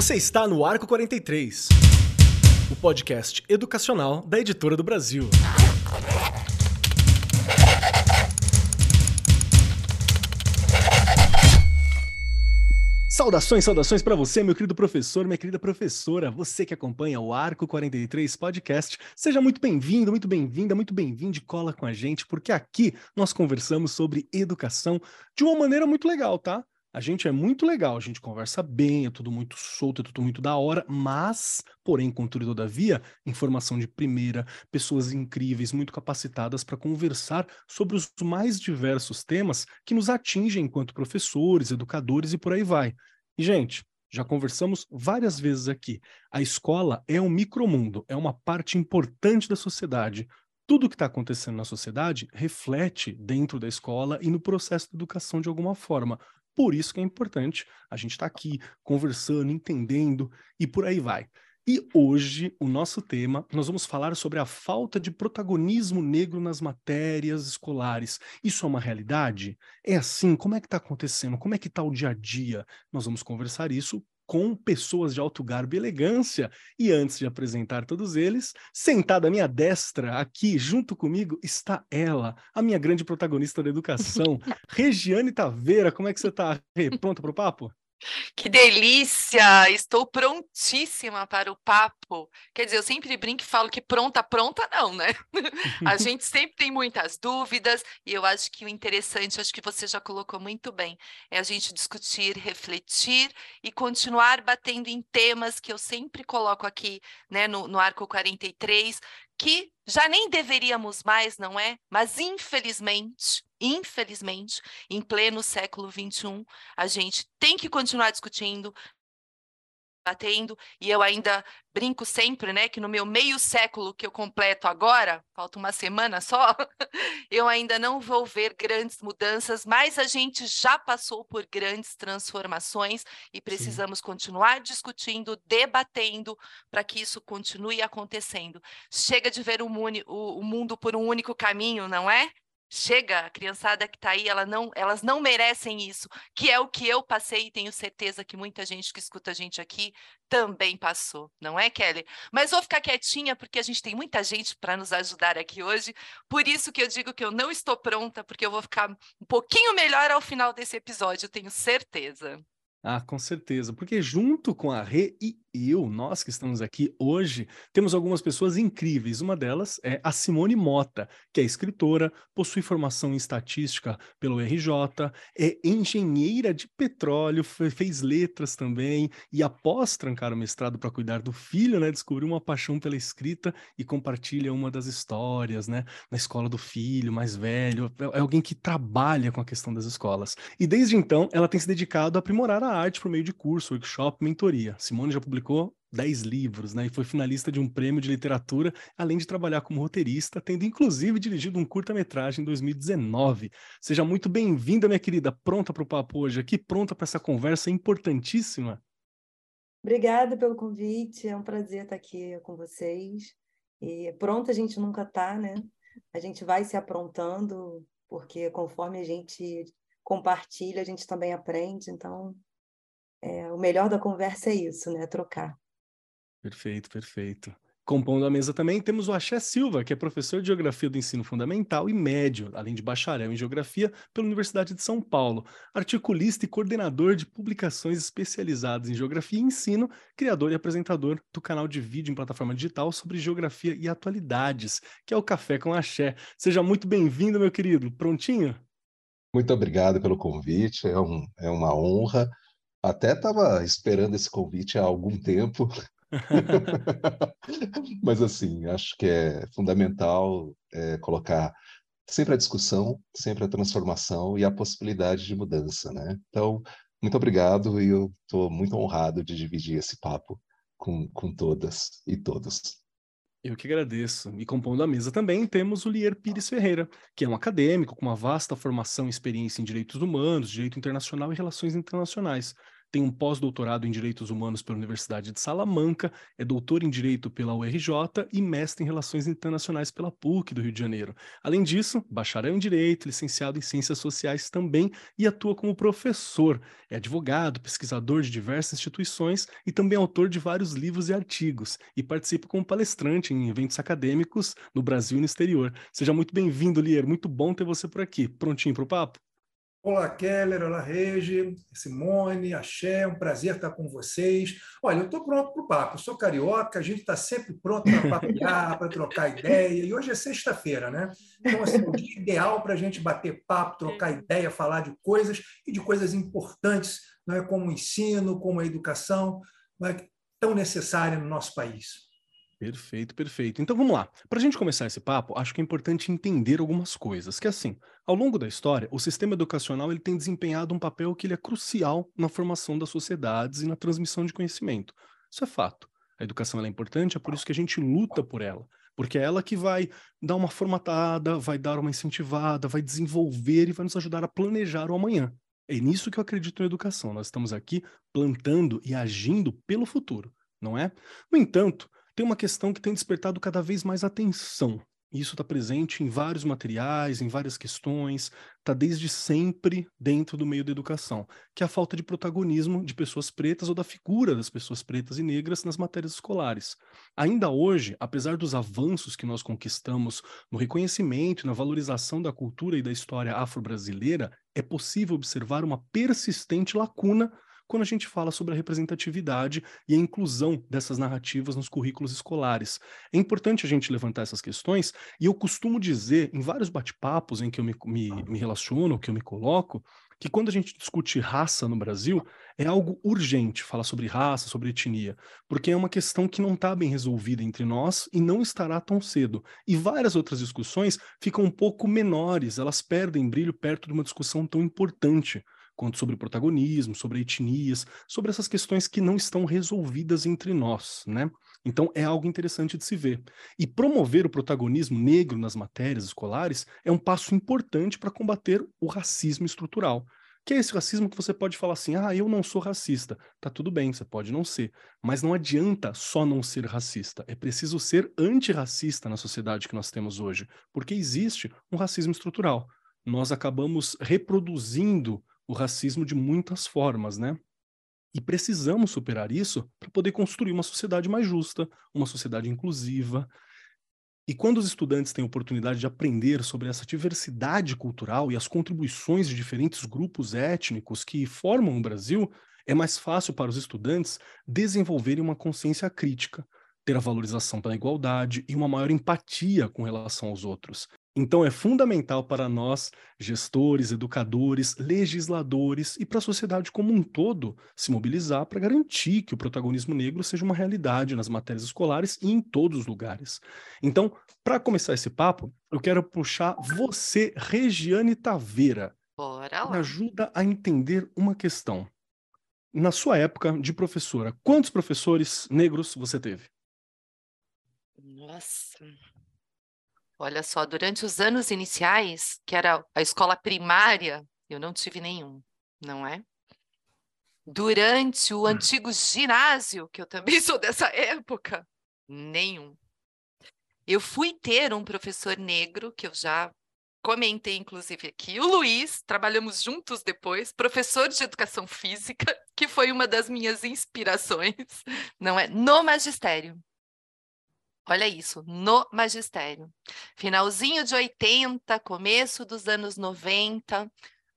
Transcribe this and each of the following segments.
Você está no Arco 43, o podcast educacional da Editora do Brasil. Saudações, saudações para você, meu querido professor, minha querida professora, você que acompanha o Arco 43 Podcast. Seja muito bem-vindo, muito bem-vinda, muito bem-vindo e cola com a gente, porque aqui nós conversamos sobre educação de uma maneira muito legal, tá? A gente é muito legal, a gente conversa bem, é tudo muito solto, é tudo muito da hora, mas, porém, contudo todavia, informação de primeira, pessoas incríveis, muito capacitadas para conversar sobre os mais diversos temas que nos atingem enquanto professores, educadores e por aí vai. E, gente, já conversamos várias vezes aqui. A escola é um micromundo, é uma parte importante da sociedade. Tudo que está acontecendo na sociedade reflete dentro da escola e no processo de educação de alguma forma. Por isso que é importante a gente estar tá aqui conversando, entendendo e por aí vai. E hoje, o nosso tema, nós vamos falar sobre a falta de protagonismo negro nas matérias escolares. Isso é uma realidade? É assim? Como é que está acontecendo? Como é que está o dia a dia? Nós vamos conversar isso com pessoas de alto garbo e elegância. E antes de apresentar todos eles, sentada à minha destra, aqui junto comigo, está ela, a minha grande protagonista da educação, Regiane Taveira. Como é que você está? Pronta para o papo? Que delícia! Estou prontíssima para o papo. Quer dizer, eu sempre brinco e falo que pronta, pronta não, né? a gente sempre tem muitas dúvidas e eu acho que o interessante, acho que você já colocou muito bem, é a gente discutir, refletir e continuar batendo em temas que eu sempre coloco aqui, né, no, no Arco 43, que já nem deveríamos mais, não é? Mas infelizmente, infelizmente, em pleno século XXI, a gente tem que continuar discutindo, batendo, e eu ainda brinco sempre, né, que no meu meio século que eu completo agora, falta uma semana só, eu ainda não vou ver grandes mudanças, mas a gente já passou por grandes transformações e precisamos Sim. continuar discutindo, debatendo para que isso continue acontecendo. Chega de ver o, o, o mundo por um único caminho, não é? Chega, a criançada que está aí, ela não, elas não merecem isso, que é o que eu passei e tenho certeza que muita gente que escuta a gente aqui também passou, não é, Kelly? Mas vou ficar quietinha porque a gente tem muita gente para nos ajudar aqui hoje, por isso que eu digo que eu não estou pronta, porque eu vou ficar um pouquinho melhor ao final desse episódio, tenho certeza. Ah, com certeza, porque junto com a Rê e eu, nós que estamos aqui hoje, temos algumas pessoas incríveis. Uma delas é a Simone Mota, que é escritora, possui formação em estatística pelo RJ, é engenheira de petróleo, fez letras também, e após trancar o mestrado para cuidar do filho, né, descobriu uma paixão pela escrita e compartilha uma das histórias, né, na escola do filho mais velho. É, é alguém que trabalha com a questão das escolas. E desde então, ela tem se dedicado a aprimorar a arte por meio de curso, workshop, mentoria. Simone já publicou publicou 10 livros, né? E foi finalista de um prêmio de literatura, além de trabalhar como roteirista, tendo inclusive dirigido um curta-metragem em 2019. Seja muito bem-vinda, minha querida. Pronta para o papo hoje aqui? Pronta para essa conversa importantíssima? Obrigada pelo convite. É um prazer estar aqui com vocês. E pronta a gente nunca está, né? A gente vai se aprontando, porque conforme a gente compartilha, a gente também aprende. Então, é, o melhor da conversa é isso, né? Trocar. Perfeito, perfeito. Compondo a mesa também temos o Axé Silva, que é professor de Geografia do Ensino Fundamental e Médio, além de bacharel em Geografia pela Universidade de São Paulo, articulista e coordenador de publicações especializadas em Geografia e Ensino, criador e apresentador do canal de vídeo em plataforma digital sobre Geografia e Atualidades, que é o Café com Axé. Seja muito bem-vindo, meu querido. Prontinho? Muito obrigado pelo convite, é, um, é uma honra até estava esperando esse convite há algum tempo. Mas, assim, acho que é fundamental é, colocar sempre a discussão, sempre a transformação e a possibilidade de mudança, né? Então, muito obrigado e eu estou muito honrado de dividir esse papo com, com todas e todos. Eu que agradeço. E compondo a mesa também temos o Lier Pires Ferreira, que é um acadêmico com uma vasta formação e experiência em direitos humanos, direito internacional e relações internacionais. Tem um pós-doutorado em Direitos Humanos pela Universidade de Salamanca, é doutor em Direito pela URJ e mestre em Relações Internacionais pela PUC do Rio de Janeiro. Além disso, bacharel em Direito, licenciado em Ciências Sociais também e atua como professor. É advogado, pesquisador de diversas instituições e também autor de vários livros e artigos e participa como palestrante em eventos acadêmicos no Brasil e no exterior. Seja muito bem-vindo, Lier. Muito bom ter você por aqui. Prontinho para o papo? Olá, Keller, olá, Regi, Simone, Axé, é um prazer estar com vocês. Olha, eu estou pronto para o papo, eu sou carioca, a gente está sempre pronto para papear, para trocar ideia, e hoje é sexta-feira, né? Então, assim, é o dia ideal para a gente bater papo, trocar ideia, falar de coisas e de coisas importantes, não é? como o ensino, como a educação, não é? tão necessária no nosso país. Perfeito, perfeito. Então vamos lá. Para a gente começar esse papo, acho que é importante entender algumas coisas. Que assim, ao longo da história, o sistema educacional ele tem desempenhado um papel que ele é crucial na formação das sociedades e na transmissão de conhecimento. Isso é fato. A educação é importante, é por isso que a gente luta por ela, porque é ela que vai dar uma formatada, vai dar uma incentivada, vai desenvolver e vai nos ajudar a planejar o amanhã. É nisso que eu acredito na educação. Nós estamos aqui plantando e agindo pelo futuro, não é? No entanto, tem uma questão que tem despertado cada vez mais atenção. Isso está presente em vários materiais, em várias questões, está desde sempre dentro do meio da educação, que é a falta de protagonismo de pessoas pretas ou da figura das pessoas pretas e negras nas matérias escolares. Ainda hoje, apesar dos avanços que nós conquistamos no reconhecimento e na valorização da cultura e da história afro-brasileira, é possível observar uma persistente lacuna quando a gente fala sobre a representatividade e a inclusão dessas narrativas nos currículos escolares. É importante a gente levantar essas questões, e eu costumo dizer, em vários bate-papos em que eu me, me, me relaciono, que eu me coloco, que quando a gente discute raça no Brasil, é algo urgente falar sobre raça, sobre etnia, porque é uma questão que não está bem resolvida entre nós e não estará tão cedo. E várias outras discussões ficam um pouco menores, elas perdem brilho perto de uma discussão tão importante quanto sobre protagonismo, sobre etnias, sobre essas questões que não estão resolvidas entre nós, né? Então é algo interessante de se ver. E promover o protagonismo negro nas matérias escolares é um passo importante para combater o racismo estrutural. Que é esse racismo que você pode falar assim: ah, eu não sou racista. Tá tudo bem, você pode não ser. Mas não adianta só não ser racista. É preciso ser antirracista na sociedade que nós temos hoje. Porque existe um racismo estrutural. Nós acabamos reproduzindo o racismo de muitas formas, né? E precisamos superar isso para poder construir uma sociedade mais justa, uma sociedade inclusiva. E quando os estudantes têm oportunidade de aprender sobre essa diversidade cultural e as contribuições de diferentes grupos étnicos que formam o Brasil, é mais fácil para os estudantes desenvolverem uma consciência crítica, ter a valorização pela igualdade e uma maior empatia com relação aos outros. Então, é fundamental para nós, gestores, educadores, legisladores e para a sociedade como um todo, se mobilizar para garantir que o protagonismo negro seja uma realidade nas matérias escolares e em todos os lugares. Então, para começar esse papo, eu quero puxar você, Regiane Taveira. Bora lá. Me ajuda a entender uma questão. Na sua época de professora, quantos professores negros você teve? Nossa. Olha só, durante os anos iniciais, que era a escola primária, eu não tive nenhum, não é? Durante o hum. antigo ginásio, que eu também sou dessa época, nenhum. Eu fui ter um professor negro, que eu já comentei inclusive aqui, o Luiz, trabalhamos juntos depois, professor de educação física, que foi uma das minhas inspirações, não é? No magistério. Olha isso, no magistério. Finalzinho de 80, começo dos anos 90,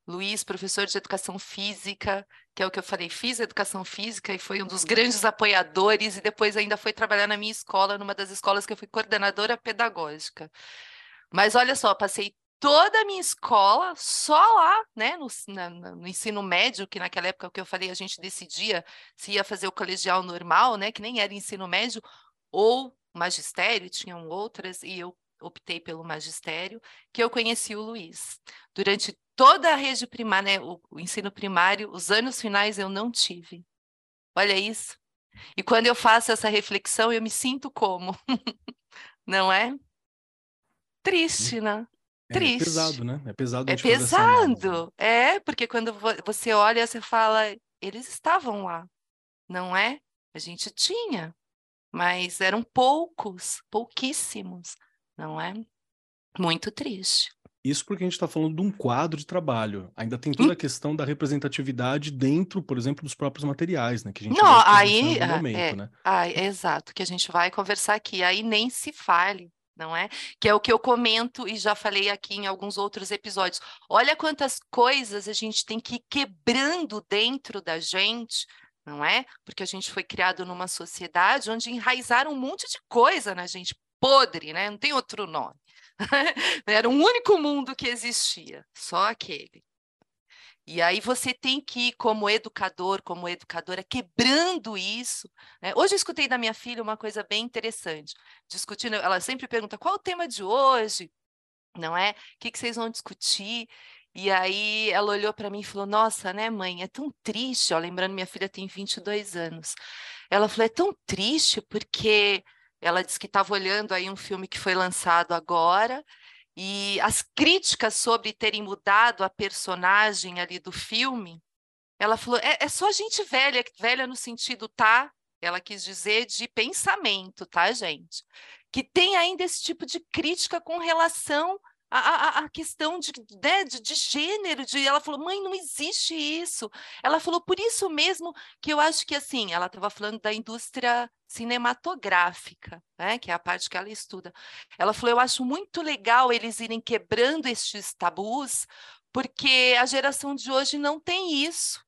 Luiz, professor de educação física, que é o que eu falei, fiz educação física e foi um dos grandes apoiadores, e depois ainda foi trabalhar na minha escola, numa das escolas que eu fui coordenadora pedagógica. Mas olha só, passei toda a minha escola só lá, né, no, na, no, ensino médio, que naquela época que eu falei, a gente decidia se ia fazer o colegial normal, né, que nem era ensino médio, ou magistério, tinham outras, e eu optei pelo magistério, que eu conheci o Luiz. Durante toda a rede primária, né, o, o ensino primário, os anos finais eu não tive. Olha isso. E quando eu faço essa reflexão, eu me sinto como? não é? Triste, né? Triste. É, é pesado, né? É pesado. É pesado. É, porque quando você olha, você fala, eles estavam lá, não é? A gente tinha, mas eram poucos, pouquíssimos, não é? Muito triste. Isso porque a gente está falando de um quadro de trabalho. Ainda tem toda a questão da representatividade dentro, por exemplo, dos próprios materiais, né? Que a gente Não, aí, no momento, é, né? Ah, é exato, que a gente vai conversar aqui. Aí nem se fale, não é? Que é o que eu comento e já falei aqui em alguns outros episódios. Olha quantas coisas a gente tem que ir quebrando dentro da gente, não é? Porque a gente foi criado numa sociedade onde enraizaram um monte de coisa na gente, podre, né? Não tem outro nome. Era um único mundo que existia, só aquele. E aí você tem que ir como educador, como educadora, quebrando isso. Né? Hoje eu escutei da minha filha uma coisa bem interessante, discutindo. Ela sempre pergunta qual o tema de hoje, não é? O que, que vocês vão discutir? E aí ela olhou para mim e falou: Nossa, né, mãe, é tão triste. Ó, lembrando, minha filha tem 22 anos. Ela falou: É tão triste porque ela disse que estava olhando aí um filme que foi lançado agora e as críticas sobre terem mudado a personagem ali do filme. Ela falou: é, é só gente velha, velha no sentido, tá? Ela quis dizer de pensamento, tá, gente? Que tem ainda esse tipo de crítica com relação a, a, a questão de, né, de, de, gênero, de ela falou, mãe, não existe isso. Ela falou, por isso mesmo que eu acho que assim, ela estava falando da indústria cinematográfica, né, que é a parte que ela estuda. Ela falou, eu acho muito legal eles irem quebrando estes tabus, porque a geração de hoje não tem isso.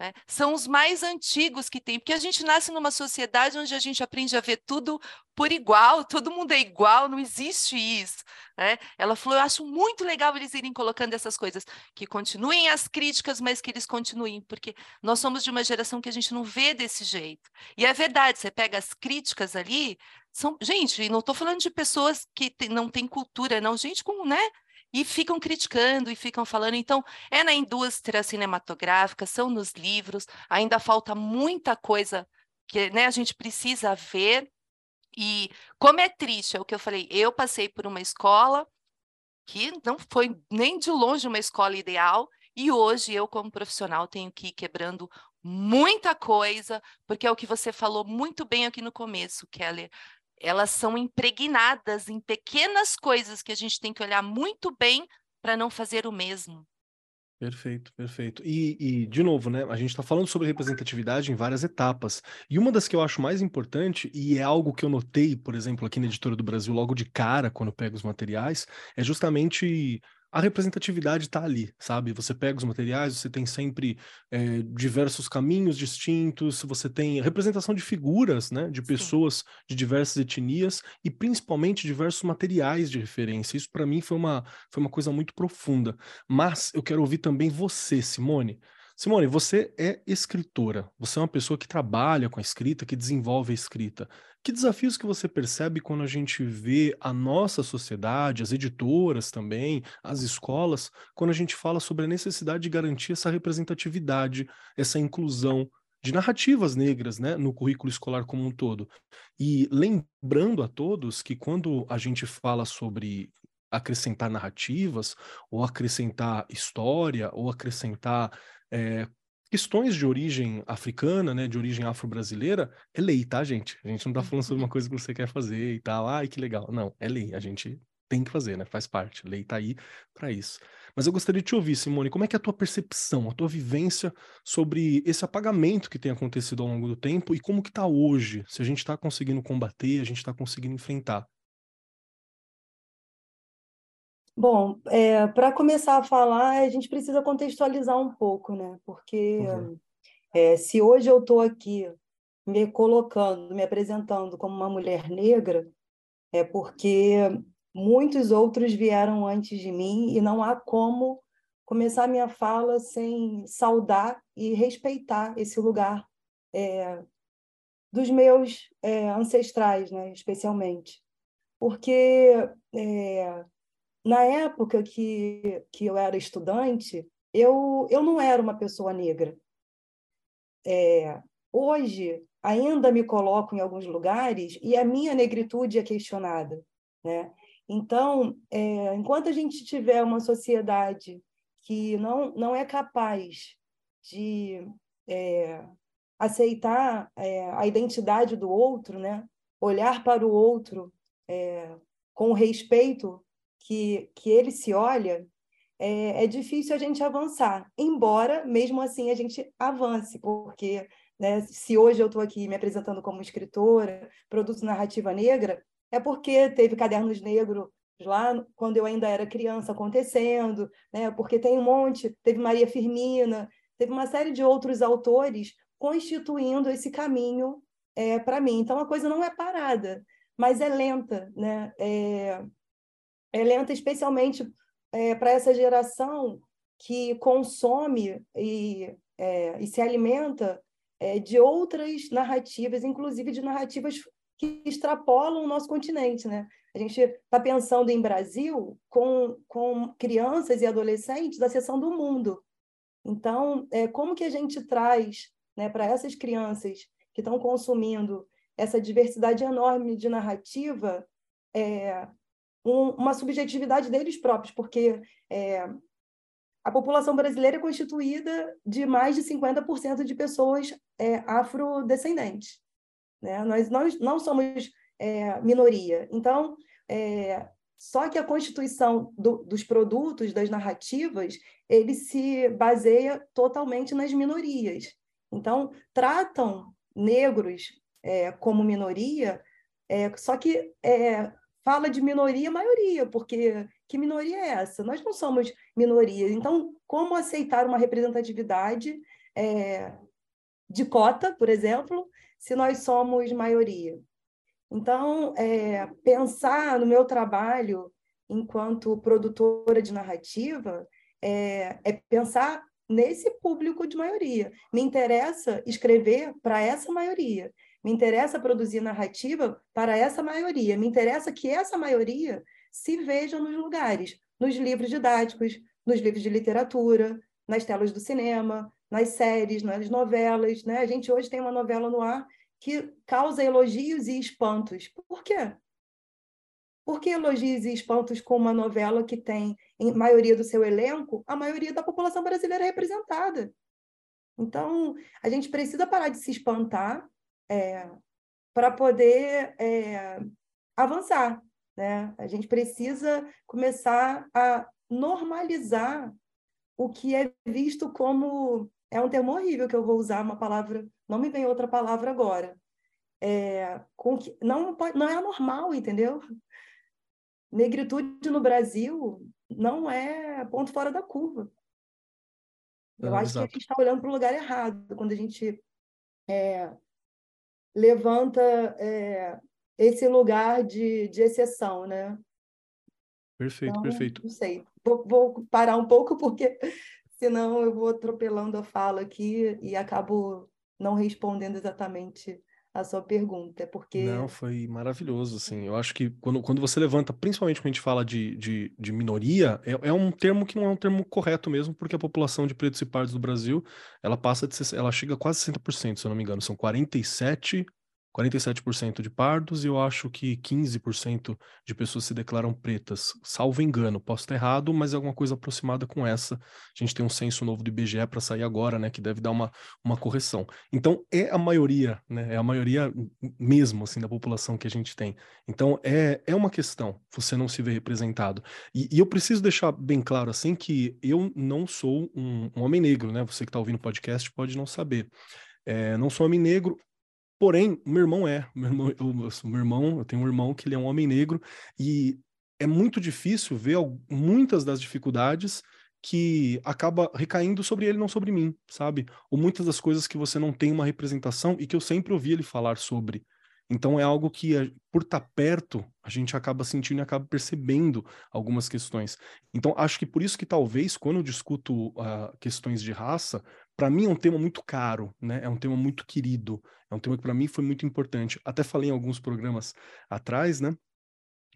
Né? São os mais antigos que tem, porque a gente nasce numa sociedade onde a gente aprende a ver tudo por igual, todo mundo é igual, não existe isso. Né? Ela falou: eu acho muito legal eles irem colocando essas coisas, que continuem as críticas, mas que eles continuem, porque nós somos de uma geração que a gente não vê desse jeito. E é verdade, você pega as críticas ali, são, gente, não estou falando de pessoas que não têm cultura, não, gente com, né? E ficam criticando e ficam falando. Então, é na indústria cinematográfica, são nos livros, ainda falta muita coisa que né, a gente precisa ver. E como é triste, é o que eu falei, eu passei por uma escola que não foi nem de longe uma escola ideal, e hoje eu, como profissional, tenho que ir quebrando muita coisa, porque é o que você falou muito bem aqui no começo, Keller elas são impregnadas em pequenas coisas que a gente tem que olhar muito bem para não fazer o mesmo. Perfeito, perfeito. E, e, de novo, né? A gente está falando sobre representatividade em várias etapas. E uma das que eu acho mais importante, e é algo que eu notei, por exemplo, aqui na Editora do Brasil, logo de cara, quando pego os materiais, é justamente a representatividade está ali, sabe? Você pega os materiais, você tem sempre é, diversos caminhos distintos, você tem representação de figuras, né? De pessoas Sim. de diversas etnias e principalmente diversos materiais de referência. Isso para mim foi uma, foi uma coisa muito profunda. Mas eu quero ouvir também você, Simone. Simone, você é escritora, você é uma pessoa que trabalha com a escrita, que desenvolve a escrita. Que desafios que você percebe quando a gente vê a nossa sociedade, as editoras também, as escolas, quando a gente fala sobre a necessidade de garantir essa representatividade, essa inclusão de narrativas negras né, no currículo escolar como um todo? E lembrando a todos que quando a gente fala sobre acrescentar narrativas, ou acrescentar história, ou acrescentar é, questões de origem africana, né, de origem afro-brasileira, é lei, tá, gente? A gente não tá falando sobre uma uhum. coisa que você quer fazer e tal, ai, que legal. Não, é lei, a gente tem que fazer, né? Faz parte, a lei tá aí para isso. Mas eu gostaria de te ouvir, Simone, como é que é a tua percepção, a tua vivência sobre esse apagamento que tem acontecido ao longo do tempo e como que tá hoje? Se a gente está conseguindo combater, a gente está conseguindo enfrentar. Bom, é, para começar a falar, a gente precisa contextualizar um pouco, né? Porque uhum. é, se hoje eu estou aqui me colocando, me apresentando como uma mulher negra, é porque muitos outros vieram antes de mim e não há como começar minha fala sem saudar e respeitar esse lugar é, dos meus é, ancestrais, né? Especialmente, porque é, na época que, que eu era estudante, eu, eu não era uma pessoa negra. É, hoje, ainda me coloco em alguns lugares e a minha negritude é questionada. Né? Então, é, enquanto a gente tiver uma sociedade que não, não é capaz de é, aceitar é, a identidade do outro, né? olhar para o outro é, com respeito que, que ele se olha, é, é difícil a gente avançar, embora mesmo assim a gente avance, porque né, se hoje eu estou aqui me apresentando como escritora, produto narrativa negra, é porque teve Cadernos Negros lá quando eu ainda era criança acontecendo, né? porque tem um monte, teve Maria Firmina, teve uma série de outros autores constituindo esse caminho é, para mim. Então a coisa não é parada, mas é lenta, né? É, é lenta especialmente é, para essa geração que consome e, é, e se alimenta é, de outras narrativas, inclusive de narrativas que extrapolam o nosso continente, né? A gente está pensando em Brasil com, com crianças e adolescentes da seção do mundo. Então, é, como que a gente traz né, para essas crianças que estão consumindo essa diversidade enorme de narrativa é, um, uma subjetividade deles próprios, porque é, a população brasileira é constituída de mais de 50% de pessoas é, afrodescendentes. Né? Nós, nós não somos é, minoria. Então, é, só que a constituição do, dos produtos, das narrativas, ele se baseia totalmente nas minorias. Então, tratam negros é, como minoria, é, só que fala de minoria maioria, porque que minoria é essa? Nós não somos minoria. Então, como aceitar uma representatividade é, de cota, por exemplo, se nós somos maioria? Então, é, pensar no meu trabalho enquanto produtora de narrativa é, é pensar nesse público de maioria. Me interessa escrever para essa maioria. Me interessa produzir narrativa para essa maioria. Me interessa que essa maioria se veja nos lugares, nos livros didáticos, nos livros de literatura, nas telas do cinema, nas séries, nas novelas. Né? A gente hoje tem uma novela no ar que causa elogios e espantos. Por quê? Por que elogios e espantos com uma novela que tem, em maioria do seu elenco, a maioria da população brasileira representada? Então, a gente precisa parar de se espantar é, para poder é, avançar. Né? A gente precisa começar a normalizar o que é visto como. É um termo horrível que eu vou usar, uma palavra, não me vem outra palavra agora. É, com que, não, pode, não é anormal, entendeu? negritude no Brasil não é ponto fora da curva. Eu ah, acho exato. que a gente está olhando para o lugar errado quando a gente é, levanta é, esse lugar de, de exceção, né? Perfeito, então, perfeito. Não sei. Vou, vou, parar um pouco, porque senão eu vou atropelando a fala aqui e acabo não respondendo exatamente a sua pergunta, porque... Não, foi maravilhoso, assim, eu acho que quando, quando você levanta, principalmente quando a gente fala de, de, de minoria, é, é, um termo que não é um termo correto mesmo, porque a população de pretos e pardos do Brasil, ela passa de, ela chega a quase 60%, se eu não me engano, são 47 47% de pardos e eu acho que 15% de pessoas se declaram pretas. Salvo engano, posso estar errado, mas é alguma coisa aproximada com essa. A gente tem um censo novo do IBGE para sair agora, né, que deve dar uma, uma correção. Então, é a maioria, né, é a maioria mesmo, assim, da população que a gente tem. Então, é, é uma questão, você não se vê representado. E, e eu preciso deixar bem claro, assim, que eu não sou um, um homem negro, né, você que está ouvindo o podcast pode não saber. É, não sou homem negro, Porém, meu irmão é. Meu irmão, eu, meu irmão, eu tenho um irmão que ele é um homem negro e é muito difícil ver muitas das dificuldades que acaba recaindo sobre ele, não sobre mim, sabe? Ou muitas das coisas que você não tem uma representação e que eu sempre ouvi ele falar sobre. Então é algo que, por estar tá perto, a gente acaba sentindo e acaba percebendo algumas questões. Então acho que por isso que talvez quando eu discuto uh, questões de raça, para mim é um tema muito caro, né? É um tema muito querido, é um tema que para mim foi muito importante. Até falei em alguns programas atrás, né?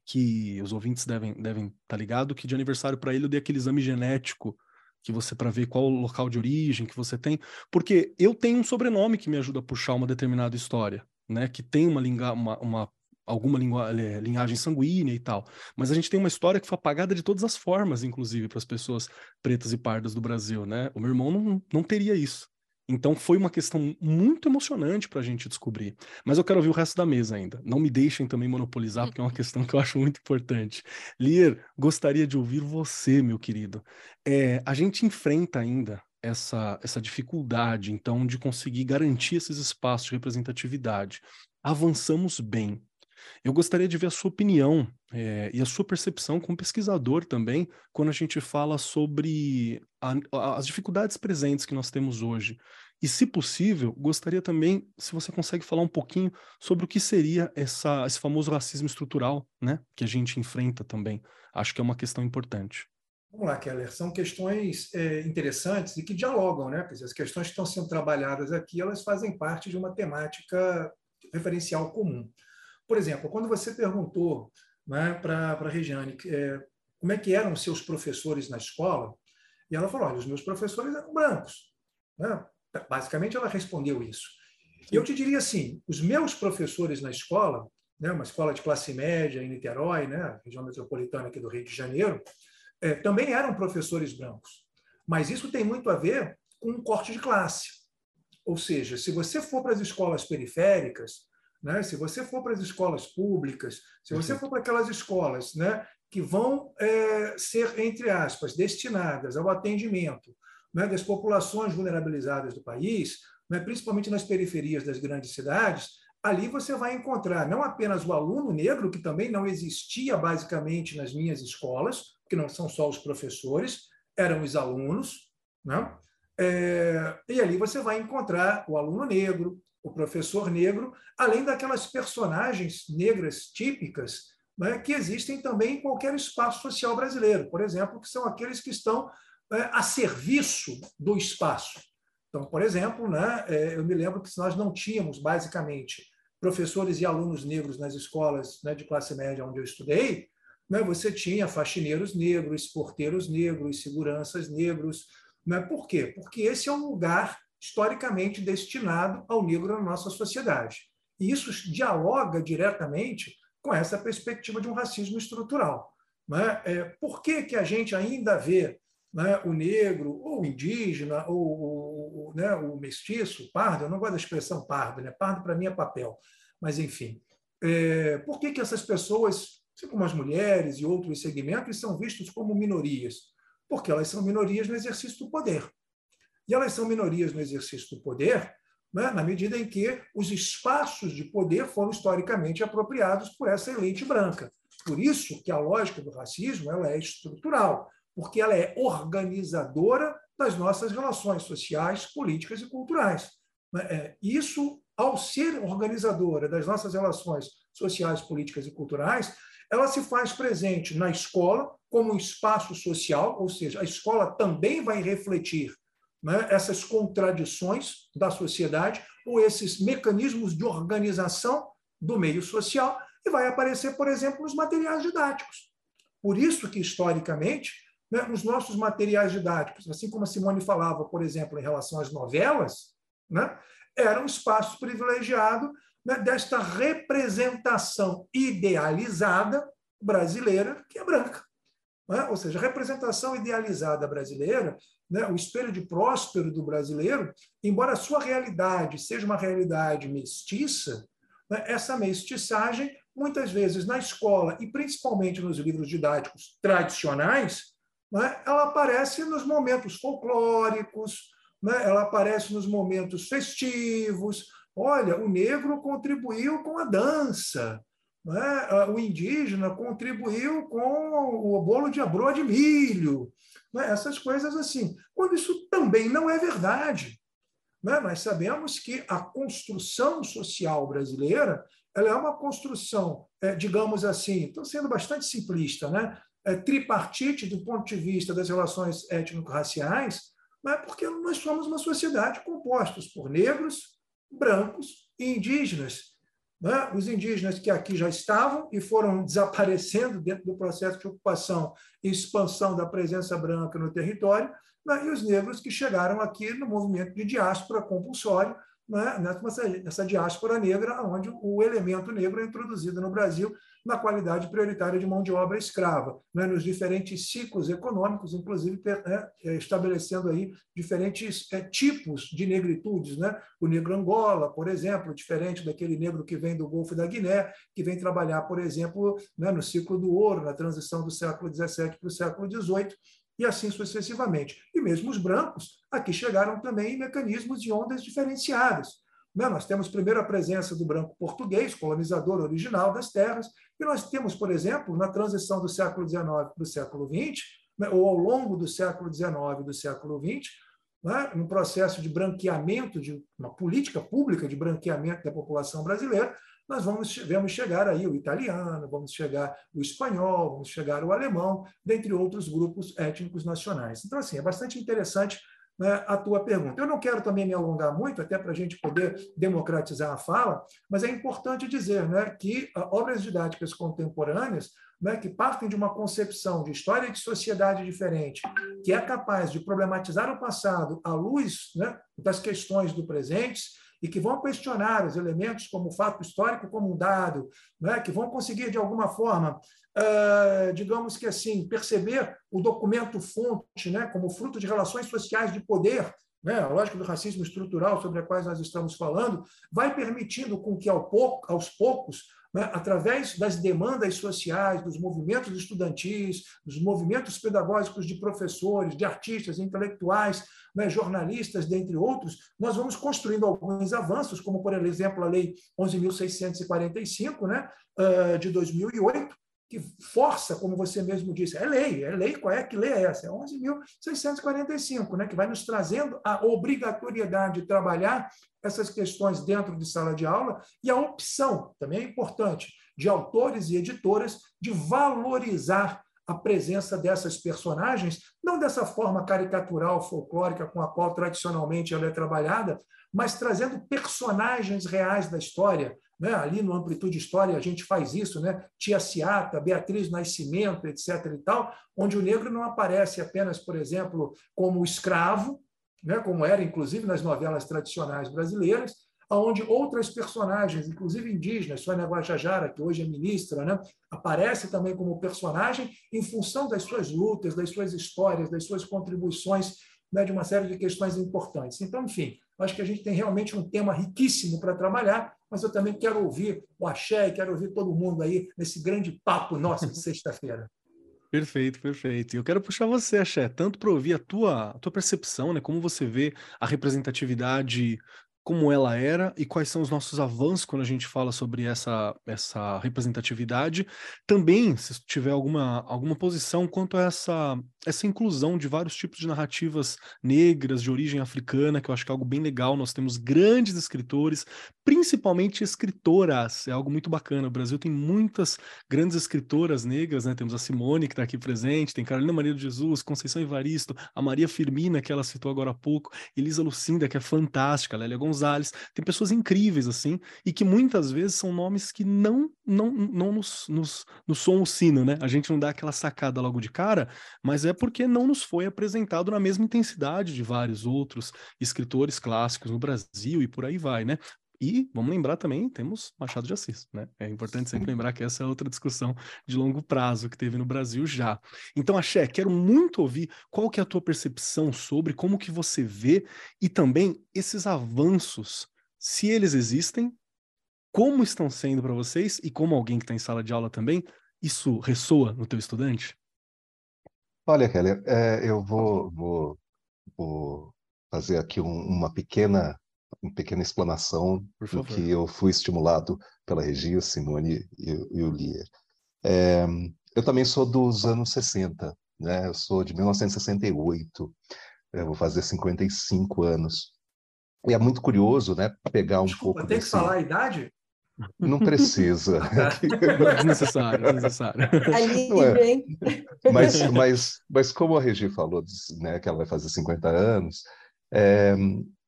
Que os ouvintes devem devem estar tá ligado que de aniversário para ele eu dei aquele exame genético que você para ver qual o local de origem que você tem, porque eu tenho um sobrenome que me ajuda a puxar uma determinada história, né? Que tem uma, uma, uma alguma eh, linhagem sanguínea e tal. Mas a gente tem uma história que foi apagada de todas as formas, inclusive, para as pessoas pretas e pardas do Brasil, né? O meu irmão não, não teria isso. Então foi uma questão muito emocionante para a gente descobrir. Mas eu quero ouvir o resto da mesa ainda. Não me deixem também monopolizar, porque é uma questão que eu acho muito importante. Lier, gostaria de ouvir você, meu querido. É, a gente enfrenta ainda essa, essa dificuldade, então, de conseguir garantir esses espaços de representatividade. Avançamos bem, eu gostaria de ver a sua opinião é, e a sua percepção como pesquisador também, quando a gente fala sobre a, a, as dificuldades presentes que nós temos hoje. E, se possível, gostaria também, se você consegue falar um pouquinho sobre o que seria essa, esse famoso racismo estrutural, né, que a gente enfrenta também. Acho que é uma questão importante. Vamos lá, Keller. São questões é, interessantes e que dialogam, né? Quer dizer, as questões que estão sendo trabalhadas aqui, elas fazem parte de uma temática referencial comum. Por exemplo, quando você perguntou né, para a Regiane é, como é que eram os seus professores na escola, e ela falou, olha, os meus professores eram brancos. Né? Basicamente, ela respondeu isso. E eu te diria assim, os meus professores na escola, né, uma escola de classe média em Niterói, né, região metropolitana aqui do Rio de Janeiro, é, também eram professores brancos. Mas isso tem muito a ver com um corte de classe. Ou seja, se você for para as escolas periféricas, né? Se você for para as escolas públicas, se você for para aquelas escolas né, que vão é, ser, entre aspas, destinadas ao atendimento né, das populações vulnerabilizadas do país, né, principalmente nas periferias das grandes cidades, ali você vai encontrar não apenas o aluno negro, que também não existia basicamente nas minhas escolas, que não são só os professores, eram os alunos, né? É, e ali você vai encontrar o aluno negro, o professor negro, além daquelas personagens negras típicas né, que existem também em qualquer espaço social brasileiro, por exemplo, que são aqueles que estão né, a serviço do espaço. Então, por exemplo, né, é, eu me lembro que nós não tínhamos, basicamente, professores e alunos negros nas escolas né, de classe média onde eu estudei, né, você tinha faxineiros negros, porteiros negros, seguranças negros. Né? Por quê? Porque esse é um lugar historicamente destinado ao negro na nossa sociedade. E isso dialoga diretamente com essa perspectiva de um racismo estrutural. Né? É, por que, que a gente ainda vê né, o negro, ou o indígena, ou, ou né, o mestiço, o pardo, eu não gosto da expressão pardo, né? pardo para mim é papel, mas enfim. É, por que, que essas pessoas, assim como as mulheres e outros segmentos, são vistos como minorias? Porque elas são minorias no exercício do poder. E elas são minorias no exercício do poder, né, na medida em que os espaços de poder foram historicamente apropriados por essa elite branca. Por isso que a lógica do racismo ela é estrutural, porque ela é organizadora das nossas relações sociais, políticas e culturais. Né, é, isso, ao ser organizadora das nossas relações sociais, políticas e culturais, ela se faz presente na escola como um espaço social, ou seja, a escola também vai refletir né, essas contradições da sociedade ou esses mecanismos de organização do meio social e vai aparecer, por exemplo, nos materiais didáticos. Por isso que, historicamente, né, os nossos materiais didáticos, assim como a Simone falava, por exemplo, em relação às novelas, né, eram espaços privilegiados né, desta representação idealizada brasileira que é branca. Né? Ou seja, a representação idealizada brasileira né, o espelho de próspero do brasileiro, embora a sua realidade seja uma realidade mestiça, né, essa mestiçagem, muitas vezes na escola e principalmente nos livros didáticos tradicionais, né, ela aparece nos momentos folclóricos, né, ela aparece nos momentos festivos. Olha, o negro contribuiu com a dança, né? o indígena contribuiu com o bolo de abroa de milho né? essas coisas assim. Quando isso também não é verdade. Né? Nós sabemos que a construção social brasileira ela é uma construção, é, digamos assim, estou sendo bastante simplista, né? É, tripartite do ponto de vista das relações étnico-raciais, né? porque nós somos uma sociedade composta por negros, brancos e indígenas. Né? Os indígenas que aqui já estavam e foram desaparecendo dentro do processo de ocupação e expansão da presença branca no território, né? e os negros que chegaram aqui no movimento de diáspora compulsório, né, nessa, nessa diáspora negra, onde o elemento negro é introduzido no Brasil na qualidade prioritária de mão de obra escrava, né, nos diferentes ciclos econômicos, inclusive né, é, estabelecendo aí diferentes é, tipos de negritudes. Né? O negro Angola, por exemplo, diferente daquele negro que vem do Golfo da Guiné, que vem trabalhar, por exemplo, né, no ciclo do ouro, na transição do século XVII para o século XVIII, e assim sucessivamente. E mesmo os brancos aqui chegaram também em mecanismos de ondas diferenciadas. Né? Nós temos primeiro a presença do branco português, colonizador original das terras, e nós temos, por exemplo, na transição do século XIX para o século XX, né, ou ao longo do século XIX e do século XX, né, processo de branqueamento, de uma política pública de branqueamento da população brasileira, nós vamos, vamos chegar aí o italiano, vamos chegar o espanhol, vamos chegar o alemão, dentre outros grupos étnicos nacionais. Então, assim, é bastante interessante né, a tua pergunta. Eu não quero também me alongar muito, até para a gente poder democratizar a fala, mas é importante dizer né, que ah, obras didáticas contemporâneas né, que partem de uma concepção de história de sociedade diferente, que é capaz de problematizar o passado à luz né, das questões do presente, e que vão questionar os elementos como fato histórico como um dado, né, que vão conseguir, de alguma forma, uh, digamos que assim, perceber o documento fonte né, como fruto de relações sociais de poder, né, a lógica do racismo estrutural sobre a qual nós estamos falando, vai permitindo com que, ao pouco, aos poucos, né, através das demandas sociais, dos movimentos estudantis, dos movimentos pedagógicos de professores, de artistas, intelectuais, né, jornalistas, dentre outros, nós vamos construindo alguns avanços, como, por exemplo, a Lei 11.645, né, de 2008, que força, como você mesmo disse, é lei, é lei, qual é que lei é essa? É 11.645, né, que vai nos trazendo a obrigatoriedade de trabalhar essas questões dentro de sala de aula e a opção, também é importante, de autores e editoras de valorizar a presença dessas personagens, não dessa forma caricatural, folclórica com a qual tradicionalmente ela é trabalhada, mas trazendo personagens reais da história. Né? Ali no Amplitude História a gente faz isso, né? Tia Ciata, Beatriz Nascimento, etc. e tal, onde o negro não aparece apenas, por exemplo, como escravo, né? como era inclusive nas novelas tradicionais brasileiras, onde outras personagens, inclusive indígenas, Sônia Guajajara, que hoje é ministra, né, aparece também como personagem em função das suas lutas, das suas histórias, das suas contribuições né, de uma série de questões importantes. Então, enfim, acho que a gente tem realmente um tema riquíssimo para trabalhar, mas eu também quero ouvir o Axé e quero ouvir todo mundo aí nesse grande papo nosso de sexta-feira. Perfeito, perfeito. E eu quero puxar você, Axé, tanto para ouvir a tua, a tua percepção, né? Como você vê a representatividade como ela era e quais são os nossos avanços quando a gente fala sobre essa, essa representatividade. Também, se tiver alguma, alguma posição quanto a essa, essa inclusão de vários tipos de narrativas negras, de origem africana, que eu acho que é algo bem legal. Nós temos grandes escritores, principalmente escritoras, é algo muito bacana. O Brasil tem muitas grandes escritoras negras, né? Temos a Simone, que está aqui presente, tem Carolina Maria de Jesus, Conceição Evaristo, a Maria Firmina, que ela citou agora há pouco, Elisa Lucinda, que é fantástica, Lélia Gonçalves, Gonzalez, tem pessoas incríveis assim, e que muitas vezes são nomes que não não, não nos, nos, nos soam o sino, né? A gente não dá aquela sacada logo de cara, mas é porque não nos foi apresentado na mesma intensidade de vários outros escritores clássicos no Brasil e por aí vai, né? E vamos lembrar também, temos Machado de Assis, né? É importante sempre lembrar que essa é outra discussão de longo prazo que teve no Brasil já. Então, Axé, quero muito ouvir qual que é a tua percepção sobre como que você vê e também esses avanços, se eles existem, como estão sendo para vocês e como alguém que está em sala de aula também, isso ressoa no teu estudante? Olha, Keller, é, eu vou, vou, vou fazer aqui um, uma pequena uma pequena explanação do que eu fui estimulado pela Regia, Simone e, e o Lia. É, eu também sou dos anos 60, né? Eu sou de 1968, eu vou fazer 55 anos. E é muito curioso, né, pegar um Desculpa, pouco tem desse... que falar a idade? Não precisa. desnecessário, desnecessário. Não é. Mas, mas, mas como a Regi falou, né, que ela vai fazer 50 anos, é,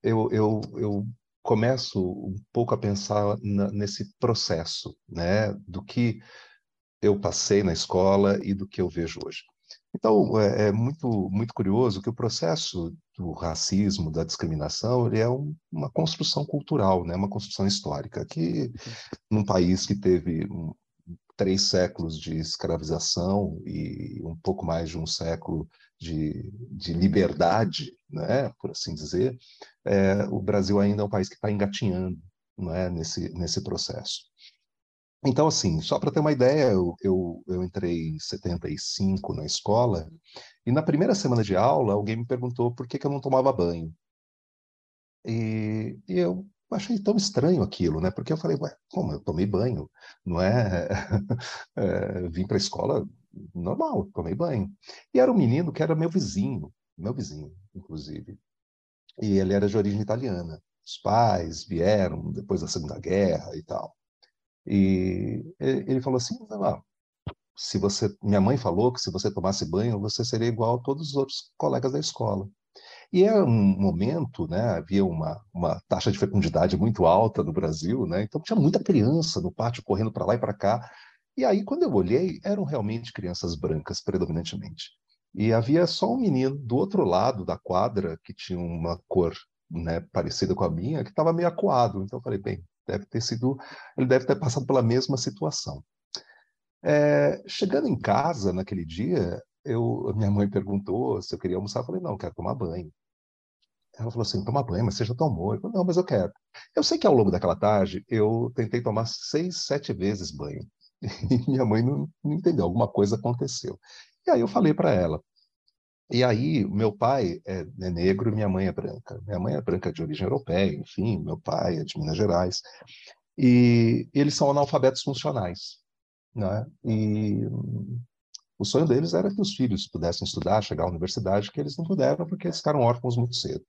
eu, eu, eu começo um pouco a pensar na, nesse processo, né, do que eu passei na escola e do que eu vejo hoje. Então, é, é, muito, muito curioso que o processo do racismo, da discriminação, ele é um, uma construção cultural, né? uma construção histórica, que num país que teve um, três séculos de escravização e um pouco mais de um século de, de liberdade, né, por assim dizer, é, o Brasil ainda é um país que está engatinhando né, nesse, nesse processo. Então, assim, só para ter uma ideia, eu, eu, eu, entrei em 75 na escola, e na primeira semana de aula, alguém me perguntou por que, que eu não tomava banho. E, e eu achei tão estranho aquilo, né? Porque eu falei, ué, como eu tomei banho, não é? é vim para a escola normal, tomei banho. E era um menino que era meu vizinho, meu vizinho, inclusive. E ele era de origem italiana. Os pais vieram depois da Segunda Guerra e tal. E ele falou assim: ah, se você, minha mãe falou que se você tomasse banho, você seria igual a todos os outros colegas da escola. E é um momento, né, havia uma, uma taxa de fecundidade muito alta no Brasil, né, então tinha muita criança no pátio correndo para lá e para cá. E aí, quando eu olhei, eram realmente crianças brancas, predominantemente. E havia só um menino do outro lado da quadra, que tinha uma cor né, parecida com a minha, que estava meio acuado. Então eu falei, bem, deve ter sido, ele deve ter passado pela mesma situação. É, chegando em casa naquele dia, eu, minha mãe perguntou se eu queria almoçar. Eu falei, não, eu quero tomar banho. Ela falou assim, tomar banho, mas você já tomou? Eu falei, não, mas eu quero. Eu sei que ao longo daquela tarde, eu tentei tomar seis, sete vezes banho. E minha mãe não, não entendeu, alguma coisa aconteceu. E aí eu falei para ela. E aí, meu pai é, é negro e minha mãe é branca. Minha mãe é branca de origem europeia, enfim, meu pai é de Minas Gerais. E eles são analfabetos funcionais. Né? E o sonho deles era que os filhos pudessem estudar, chegar à universidade, que eles não puderam porque eles ficaram órfãos muito cedo.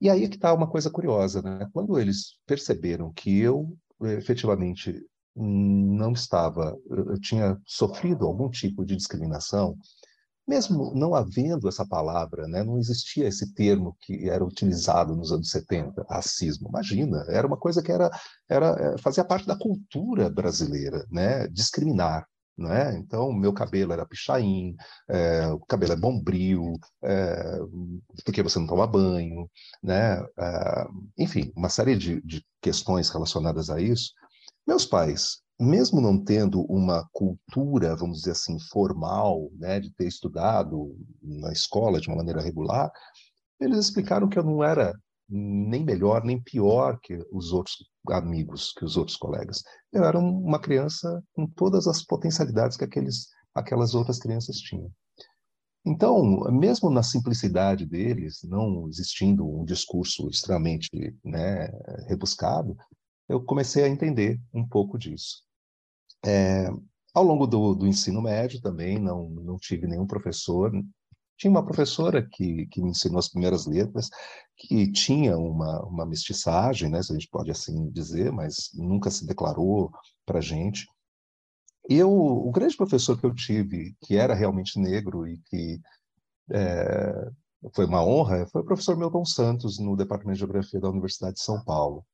E aí é que está uma coisa curiosa, né? Quando eles perceberam que eu efetivamente não estava, eu tinha sofrido algum tipo de discriminação, mesmo não havendo essa palavra, né, não existia esse termo que era utilizado nos anos 70, racismo. Imagina, era uma coisa que era, era fazia parte da cultura brasileira, né, discriminar. Né? Então, meu cabelo era pichain, é, o cabelo é bombril, é, porque você não toma banho, né? É, enfim, uma série de, de questões relacionadas a isso. Meus pais, mesmo não tendo uma cultura, vamos dizer assim, formal, né, de ter estudado na escola de uma maneira regular, eles explicaram que eu não era nem melhor nem pior que os outros amigos, que os outros colegas. Eu era uma criança com todas as potencialidades que aqueles, aquelas outras crianças tinham. Então, mesmo na simplicidade deles, não existindo um discurso extremamente né, rebuscado, eu comecei a entender um pouco disso. É, ao longo do, do, ensino médio também não, não tive nenhum professor tinha uma professora que, que me ensinou as primeiras letras, que tinha uma, uma mestiçagem, né, se a gente pode assim dizer, mas nunca se declarou para a gente. Eu, o grande professor que eu tive, que era realmente negro e que é, foi uma honra, foi o professor Milton Santos, no Departamento de Geografia da Universidade de São Paulo.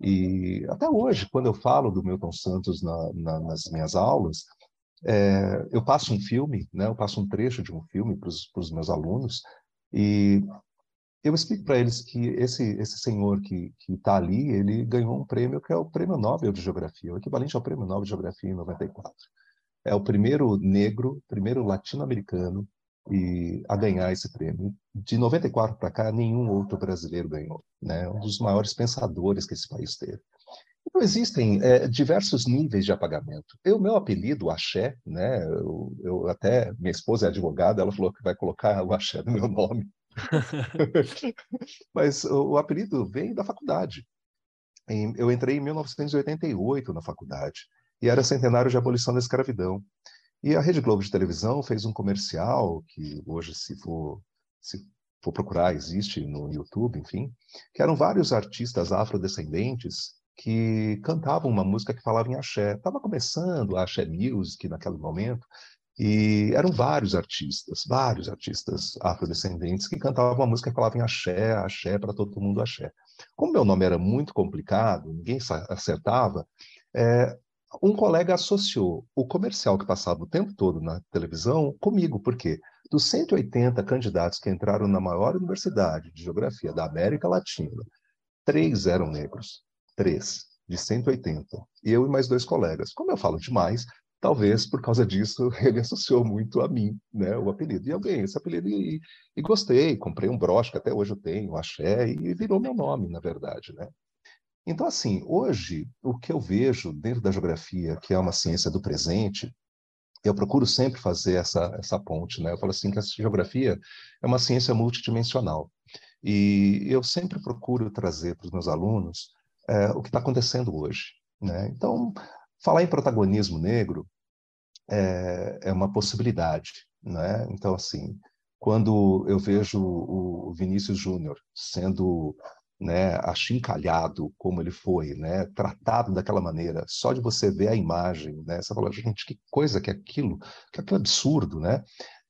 E até hoje, quando eu falo do Milton Santos na, na, nas minhas aulas, é, eu passo um filme, né, eu passo um trecho de um filme para os meus alunos e eu explico para eles que esse, esse senhor que está ali, ele ganhou um prêmio que é o Prêmio Nobel de Geografia, o equivalente ao Prêmio Nobel de Geografia em 94. É o primeiro negro, primeiro latino-americano a ganhar esse prêmio. De 94 para cá, nenhum outro brasileiro ganhou. Né? Um dos maiores pensadores que esse país teve. Então, existem é, diversos níveis de apagamento. O meu apelido, Axé, né? Eu, eu, até minha esposa é advogada, ela falou que vai colocar o Axé no meu nome. Mas o, o, apelido vem da faculdade. Em, eu entrei em 1988 na faculdade e era centenário de abolição da escravidão. E a Rede Globo de televisão fez um comercial que hoje, se for, se for procurar, existe no YouTube, enfim, que eram vários artistas afrodescendentes que cantavam uma música que falava em axé. Estava começando a axé music naquele momento, e eram vários artistas, vários artistas afrodescendentes que cantavam uma música que falava em axé, axé, para todo mundo axé. Como meu nome era muito complicado, ninguém acertava, é, um colega associou o comercial que passava o tempo todo na televisão comigo, por quê? dos 180 candidatos que entraram na maior universidade de geografia da América Latina, três eram negros. Três, de 180. Eu e mais dois colegas. Como eu falo demais, talvez por causa disso ele associou muito a mim, né, o apelido. E ganhei esse apelido e, e gostei, comprei um broche que até hoje eu tenho, axé, e virou meu nome, na verdade, né. Então, assim, hoje, o que eu vejo dentro da geografia, que é uma ciência do presente, eu procuro sempre fazer essa, essa ponte, né? Eu falo assim que a geografia é uma ciência multidimensional. E eu sempre procuro trazer para os meus alunos é, o que está acontecendo hoje, né? Então, falar em protagonismo negro é, é uma possibilidade, né? Então, assim, quando eu vejo o Vinícius Júnior sendo né, achincalhado como ele foi, né, tratado daquela maneira, só de você ver a imagem, né, você fala, gente, que coisa que é aquilo, que é aquilo absurdo, né?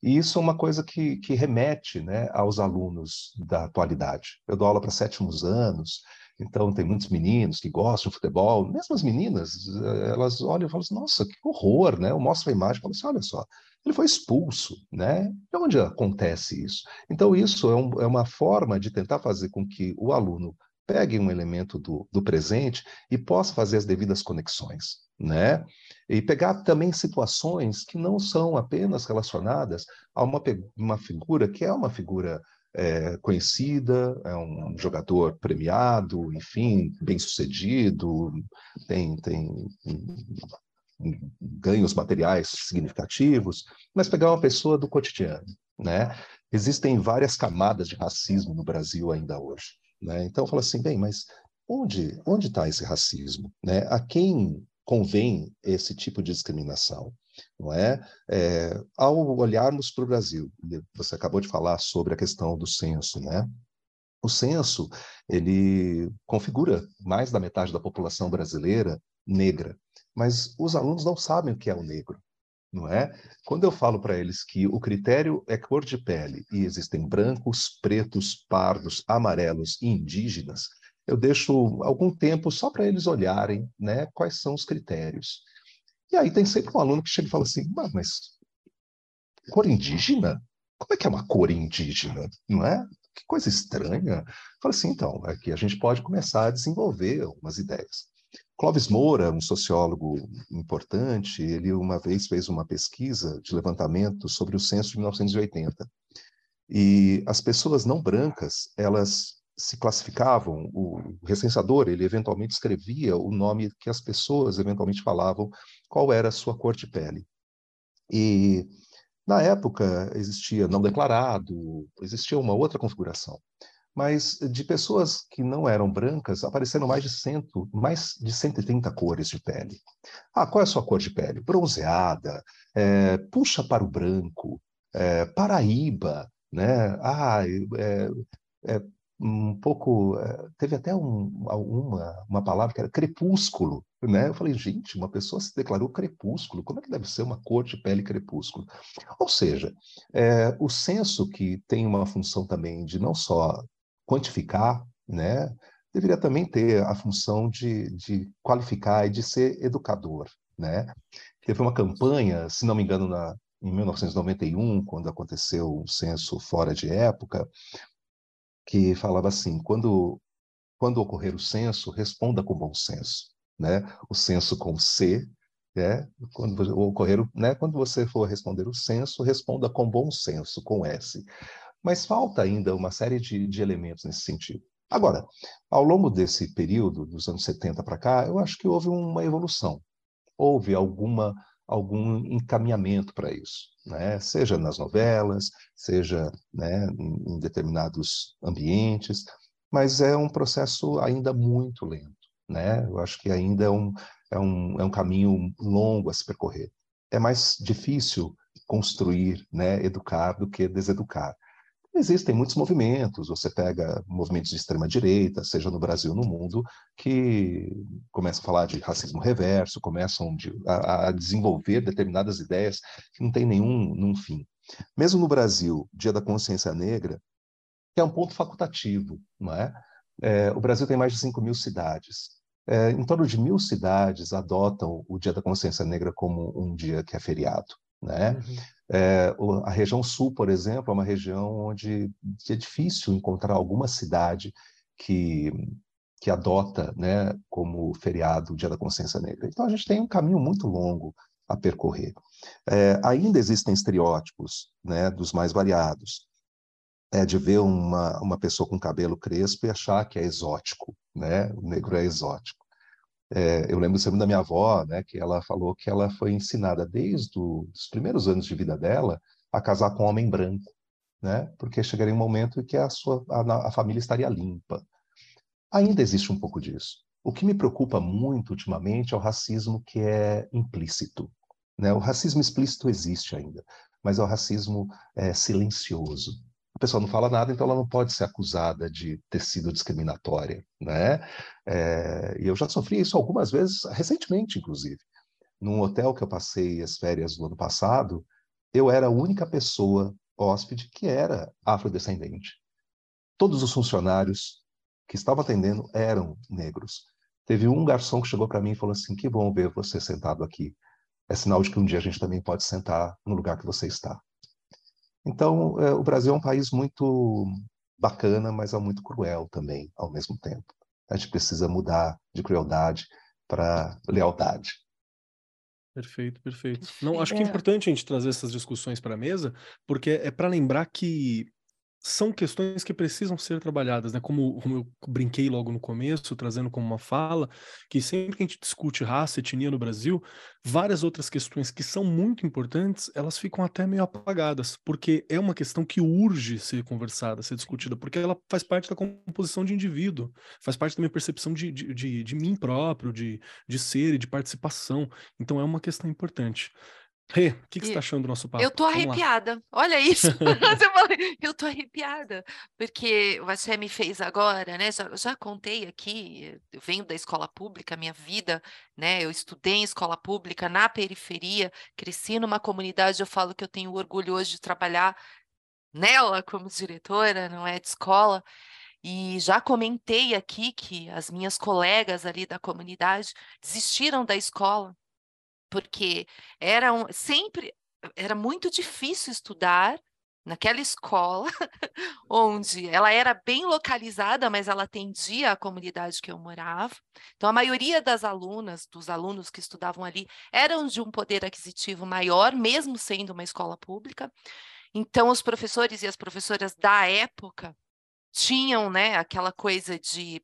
E isso é uma coisa que, que remete né, aos alunos da atualidade. Eu dou aula para sétimos anos, então, tem muitos meninos que gostam de futebol, mesmo as meninas, eh, elas olham e falam assim, nossa, que horror, né? Eu mostro a imagem e falo assim, olha só, ele foi expulso, né? De onde acontece isso? Então, isso é, um, é uma forma de tentar fazer com que o aluno pegue um elemento do, do presente e possa fazer as devidas conexões, né? E pegar também situações que não são apenas relacionadas a uma, uma figura que é uma figura é conhecida, é um jogador premiado, enfim, bem sucedido, tem, tem ganhos materiais significativos, mas pegar uma pessoa do cotidiano, né? Existem várias camadas de racismo no Brasil ainda hoje, né? Então, falo assim, bem, mas onde onde está esse racismo, né? A quem convém esse tipo de discriminação? Não é? é ao olharmos para o Brasil, você acabou de falar sobre a questão do censo, né? O censo ele configura mais da metade da população brasileira negra, mas os alunos não sabem o que é o negro, não é? Quando eu falo para eles que o critério é cor de pele e existem brancos, pretos, pardos, amarelos e indígenas, eu deixo algum tempo só para eles olharem, né, quais são os critérios. E aí tem sempre um aluno que chega e fala assim, mas cor indígena? Como é que é uma cor indígena? Não é? Que coisa estranha. Fala assim, então, aqui a gente pode começar a desenvolver algumas ideias. Clóvis Moura, um sociólogo importante, ele uma vez fez uma pesquisa de levantamento sobre o censo de 1980. E as pessoas não brancas, elas se classificavam, o recenseador, ele eventualmente escrevia o nome que as pessoas eventualmente falavam, qual era a sua cor de pele. E na época existia não declarado, existia uma outra configuração. Mas de pessoas que não eram brancas, apareceram mais de cento, mais de 130 cores de pele. Ah, qual é a sua cor de pele? Bronzeada, é, puxa para o branco, é, Paraíba, né? Ah, é, é, um pouco. Eh, teve até um, uma, uma palavra que era crepúsculo, né? Eu falei, gente, uma pessoa se declarou crepúsculo, como é que deve ser uma cor de pele crepúsculo? Ou seja, é, o senso que tem uma função também de não só quantificar, né? Deveria também ter a função de, de qualificar e de ser educador, né? Teve uma campanha, se não me engano, na, em 1991, quando aconteceu o censo fora de época, que falava assim: quando, quando ocorrer o censo, responda com bom senso. Né? O censo com C, né? quando ocorrer, né? quando você for responder o censo, responda com bom senso, com S. Mas falta ainda uma série de, de elementos nesse sentido. Agora, ao longo desse período, dos anos 70 para cá, eu acho que houve uma evolução. Houve alguma algum encaminhamento para isso, né? seja nas novelas, seja né, em determinados ambientes, mas é um processo ainda muito lento. Né? Eu acho que ainda é um, é, um, é um caminho longo a se percorrer. É mais difícil construir, né, educar do que deseducar. Existem muitos movimentos, você pega movimentos de extrema-direita, seja no Brasil no mundo, que começam a falar de racismo reverso, começam de, a, a, desenvolver determinadas ideias que não têm nenhum, nenhum fim. Mesmo no Brasil, Dia da Consciência Negra, que é um ponto facultativo, não é? é o Brasil tem mais de 5 mil cidades. É, em torno de mil cidades adotam o Dia da Consciência Negra como um dia que é feriado. Né? Uhum. É, a região sul, por exemplo, é uma região onde é difícil encontrar alguma cidade que, que adota né, como feriado o Dia da Consciência Negra. Então, a gente tem um caminho muito longo a percorrer. É, ainda existem estereótipos né, dos mais variados. É de ver uma, uma pessoa com cabelo crespo e achar que é exótico, né? O negro é exótico. É, eu lembro sempre da minha avó, né, que ela falou que ela foi ensinada desde os primeiros anos de vida dela a casar com um homem branco, né, porque chegaria um momento em que a sua a, a família estaria limpa. Ainda existe um pouco disso. O que me preocupa muito ultimamente é o racismo que é implícito. Né? O racismo explícito existe ainda, mas é o racismo é, silencioso pessoa não fala nada, então ela não pode ser acusada de ter sido discriminatória, né? É, e eu já sofri isso algumas vezes, recentemente, inclusive. Num hotel que eu passei as férias do ano passado, eu era a única pessoa hóspede que era afrodescendente. Todos os funcionários que estavam atendendo eram negros. Teve um garçom que chegou para mim e falou assim: Que bom ver você sentado aqui. É sinal de que um dia a gente também pode sentar no lugar que você está. Então, é, o Brasil é um país muito bacana, mas é muito cruel também, ao mesmo tempo. A gente precisa mudar de crueldade para lealdade. Perfeito, perfeito. Não, acho que é, é importante a gente trazer essas discussões para a mesa, porque é para lembrar que são questões que precisam ser trabalhadas, né? Como, como, eu brinquei logo no começo, trazendo como uma fala, que sempre que a gente discute raça, etnia no Brasil, várias outras questões que são muito importantes, elas ficam até meio apagadas, porque é uma questão que urge ser conversada, ser discutida, porque ela faz parte da composição de indivíduo, faz parte da minha percepção de, de, de, de mim próprio, de, de ser e de participação. Então é uma questão importante. Rê, o que, que você está achando do nosso papo? Eu tô arrepiada. Olha isso. eu tô arrepiada. Porque o Axé me fez agora, né? Já, já contei aqui, eu venho da escola pública, minha vida, né? Eu estudei em escola pública na periferia, cresci numa comunidade, eu falo que eu tenho orgulho hoje de trabalhar nela como diretora, não é de escola. E já comentei aqui que as minhas colegas ali da comunidade desistiram da escola porque era um, sempre era muito difícil estudar naquela escola, onde ela era bem localizada, mas ela atendia a comunidade que eu morava. Então, a maioria das alunas, dos alunos que estudavam ali, eram de um poder aquisitivo maior, mesmo sendo uma escola pública. Então, os professores e as professoras da época tinham né, aquela coisa de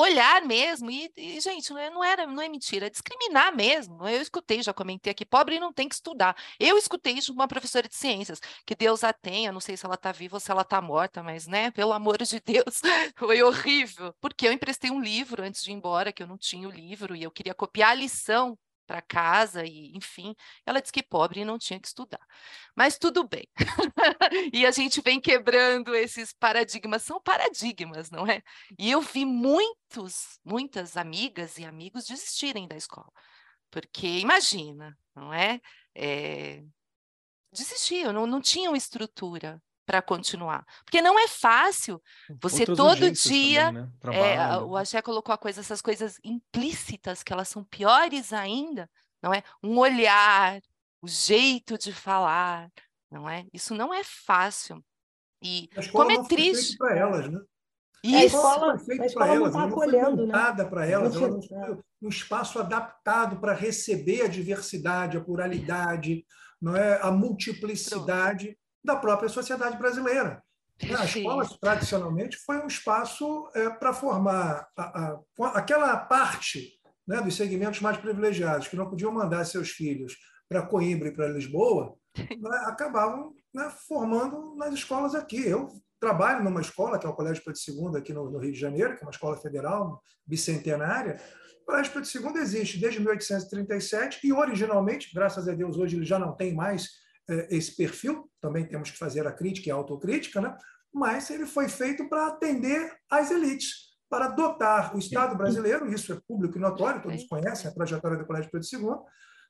olhar mesmo, e, e, gente, é, não era, não é mentira, é discriminar mesmo. Eu escutei, já comentei aqui, pobre não tem que estudar. Eu escutei isso de uma professora de ciências, que Deus a tenha, não sei se ela está viva ou se ela está morta, mas, né, pelo amor de Deus, foi horrível. Porque eu emprestei um livro antes de ir embora, que eu não tinha o livro, e eu queria copiar a lição para casa e enfim, ela disse que pobre não tinha que estudar. Mas tudo bem. e a gente vem quebrando esses paradigmas, são paradigmas, não é? E eu vi muitos, muitas amigas e amigos desistirem da escola. Porque imagina, não é? é desistiam, não, não tinham estrutura para continuar. Porque não é fácil você Outras todo dia. Também, né? é, o Axé colocou a coisa, essas coisas implícitas, que elas são piores ainda, não é? Um olhar, o jeito de falar, não é? Isso não é fácil. E como é triste. para elas, né? Isso. A escola, a escola não está acolhendo, né? para elas, ela não foi um espaço adaptado para receber a diversidade, a pluralidade, não é a multiplicidade da própria sociedade brasileira. A escola, tradicionalmente, foi um espaço é, para formar a, a, aquela parte né, dos segmentos mais privilegiados, que não podiam mandar seus filhos para Coimbra e para Lisboa, né, acabavam né, formando nas escolas aqui. Eu trabalho numa escola, que é o Colégio Pedro II, aqui no, no, Rio de Janeiro, que é uma escola federal, bicentenária. O Colégio Pedro II existe desde 1837 e, originalmente, graças a Deus, hoje ele já não tem mais esse perfil, também temos que fazer a crítica e a autocrítica, né? mas ele foi feito para atender às elites, para dotar o Estado brasileiro, isso é público e notório, todos conhecem a trajetória do Colégio Pedro II,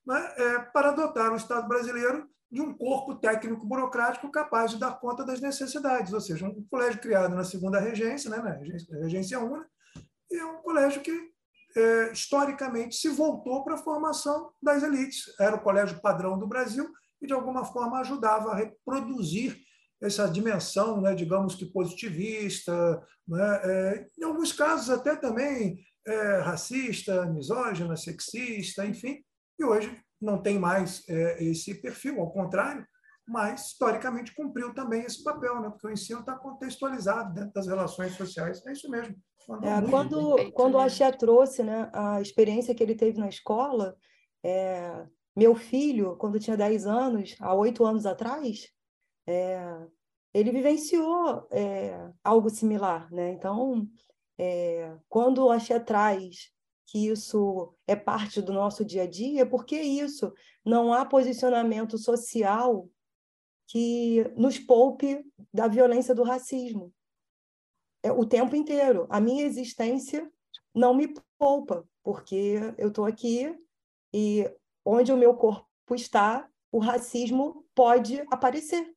né? é, para dotar o Estado brasileiro de um corpo técnico burocrático capaz de dar conta das necessidades, ou seja, um colégio criado na segunda regência, né, na regência, regência única, e é um colégio que é, historicamente se voltou para a formação das elites. Era o colégio padrão do Brasil e, de alguma forma, ajudava a reproduzir essa dimensão, né, digamos que positivista, né, é, em alguns casos até também é, racista, misógina, sexista, enfim, e hoje não tem mais é, esse perfil, ao contrário, mas historicamente cumpriu também esse papel, né? porque o ensino está contextualizado dentro das relações sociais. É isso mesmo. É, quando, quando o Axé trouxe né, a experiência que ele teve na escola, é, meu filho, quando tinha 10 anos, há oito anos atrás, é, ele vivenciou é, algo similar. Né? Então, é, quando o Axé traz que isso é parte do nosso dia a dia, por que isso? Não há posicionamento social que nos poupe da violência do racismo. É, o tempo inteiro. A minha existência não me poupa, porque eu estou aqui e onde o meu corpo está, o racismo pode aparecer.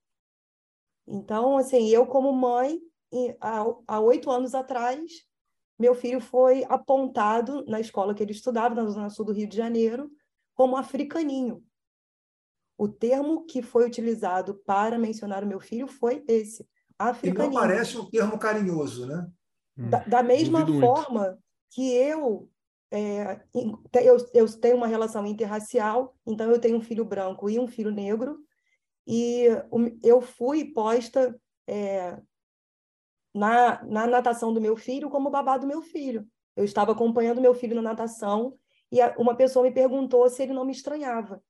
Então, assim, eu como mãe, há oito anos atrás, meu filho foi apontado na escola que ele estudava, na Zona Sul do Rio de Janeiro, como africaninho. O termo que foi utilizado para mencionar o meu filho foi esse, africaninho. E não parece um termo carinhoso, né? Hum, da, da mesma forma muito. que eu, é, eu, eu tenho uma relação interracial, então eu tenho um filho branco e um filho negro, e eu fui posta é, na, na natação do meu filho como babá do meu filho. Eu estava acompanhando meu filho na natação e uma pessoa me perguntou se ele não me estranhava.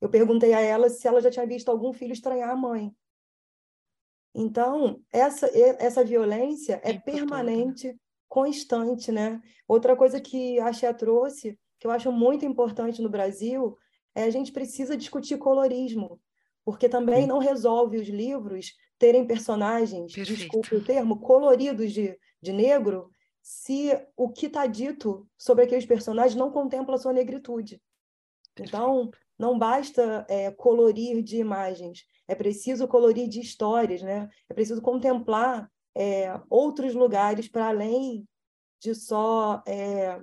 Eu perguntei a ela se ela já tinha visto algum filho estranhar a mãe. Então, essa, essa violência é, é permanente, constante, né? Outra coisa que a Xia trouxe, que eu acho muito importante no Brasil, é a gente precisa discutir colorismo, porque também não resolve os livros terem personagens, Perfeito. desculpe o termo, coloridos de, de negro, se o que está dito sobre aqueles personagens não contempla a sua negritude. Então, não basta é, colorir de imagens, é preciso colorir de histórias, né? É preciso contemplar é, outros lugares para além de só é,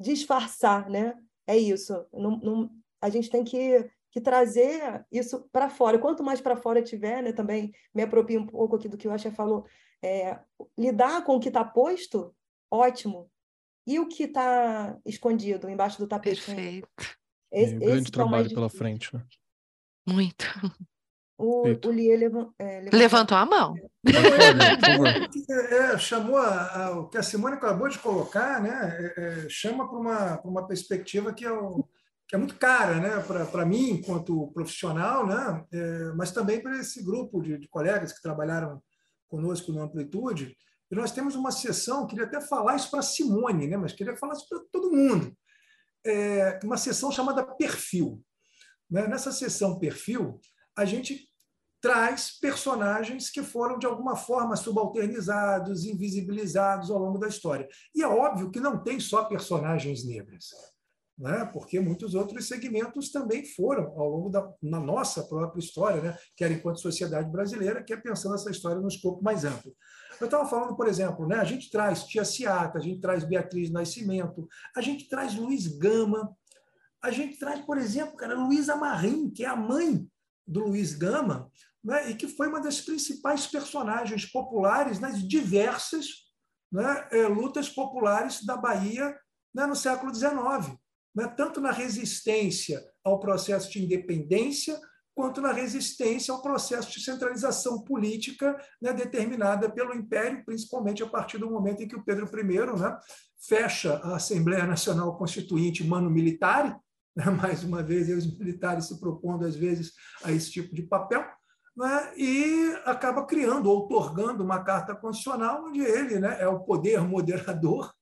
disfarçar, né? É isso. Não, não, a gente tem que, que trazer isso para fora. Quanto mais para fora tiver, né? Também me apropio um pouco aqui do que o Acha falou. É, lidar com o que está posto, ótimo. E o que está escondido embaixo do tapete? Perfeito. Esse, um grande trabalho pela frente, né? Muito. O, o Lie levantou, é, levantou, levantou a mão. É, é, chamou a, a, o que a Simone acabou de colocar, né? É, é chama para uma, uma perspectiva que é, o, que é muito cara, né? Para mim, enquanto profissional, né? É, mas também para esse grupo de, de, colegas que trabalharam conosco no Amplitude. E nós temos uma sessão, queria até falar isso para a Simone, né? Mas queria falar isso para todo mundo é, uma sessão chamada Perfil. Né? Nessa sessão Perfil, a gente traz personagens que foram, de alguma forma, subalternizados, invisibilizados ao longo da história. E é óbvio que não tem só personagens negras, né? porque muitos outros segmentos também foram, ao longo da na nossa própria história, né? quer enquanto sociedade brasileira, quer pensando essa história num escopo mais amplo. Eu estava falando, por exemplo, né, a gente traz Tia Ciata, a gente traz Beatriz Nascimento, a gente traz Luiz Gama, a gente traz, por exemplo, cara, Luísa Marim, que é a mãe do Luiz Gama, né, e que foi uma das principais personagens populares nas diversas né, é, lutas populares da Bahia né, no século XIX, né, tanto na resistência ao processo de independência, quanto na resistência ao processo de centralização política né, determinada pelo Império, principalmente a partir do momento em que o Pedro I né, fecha a Assembleia Nacional Constituinte Mano Militare, né, mais uma vez os militares se propondo às vezes a esse tipo de papel, né, e acaba criando, outorgando uma carta constitucional onde ele né, é o poder moderador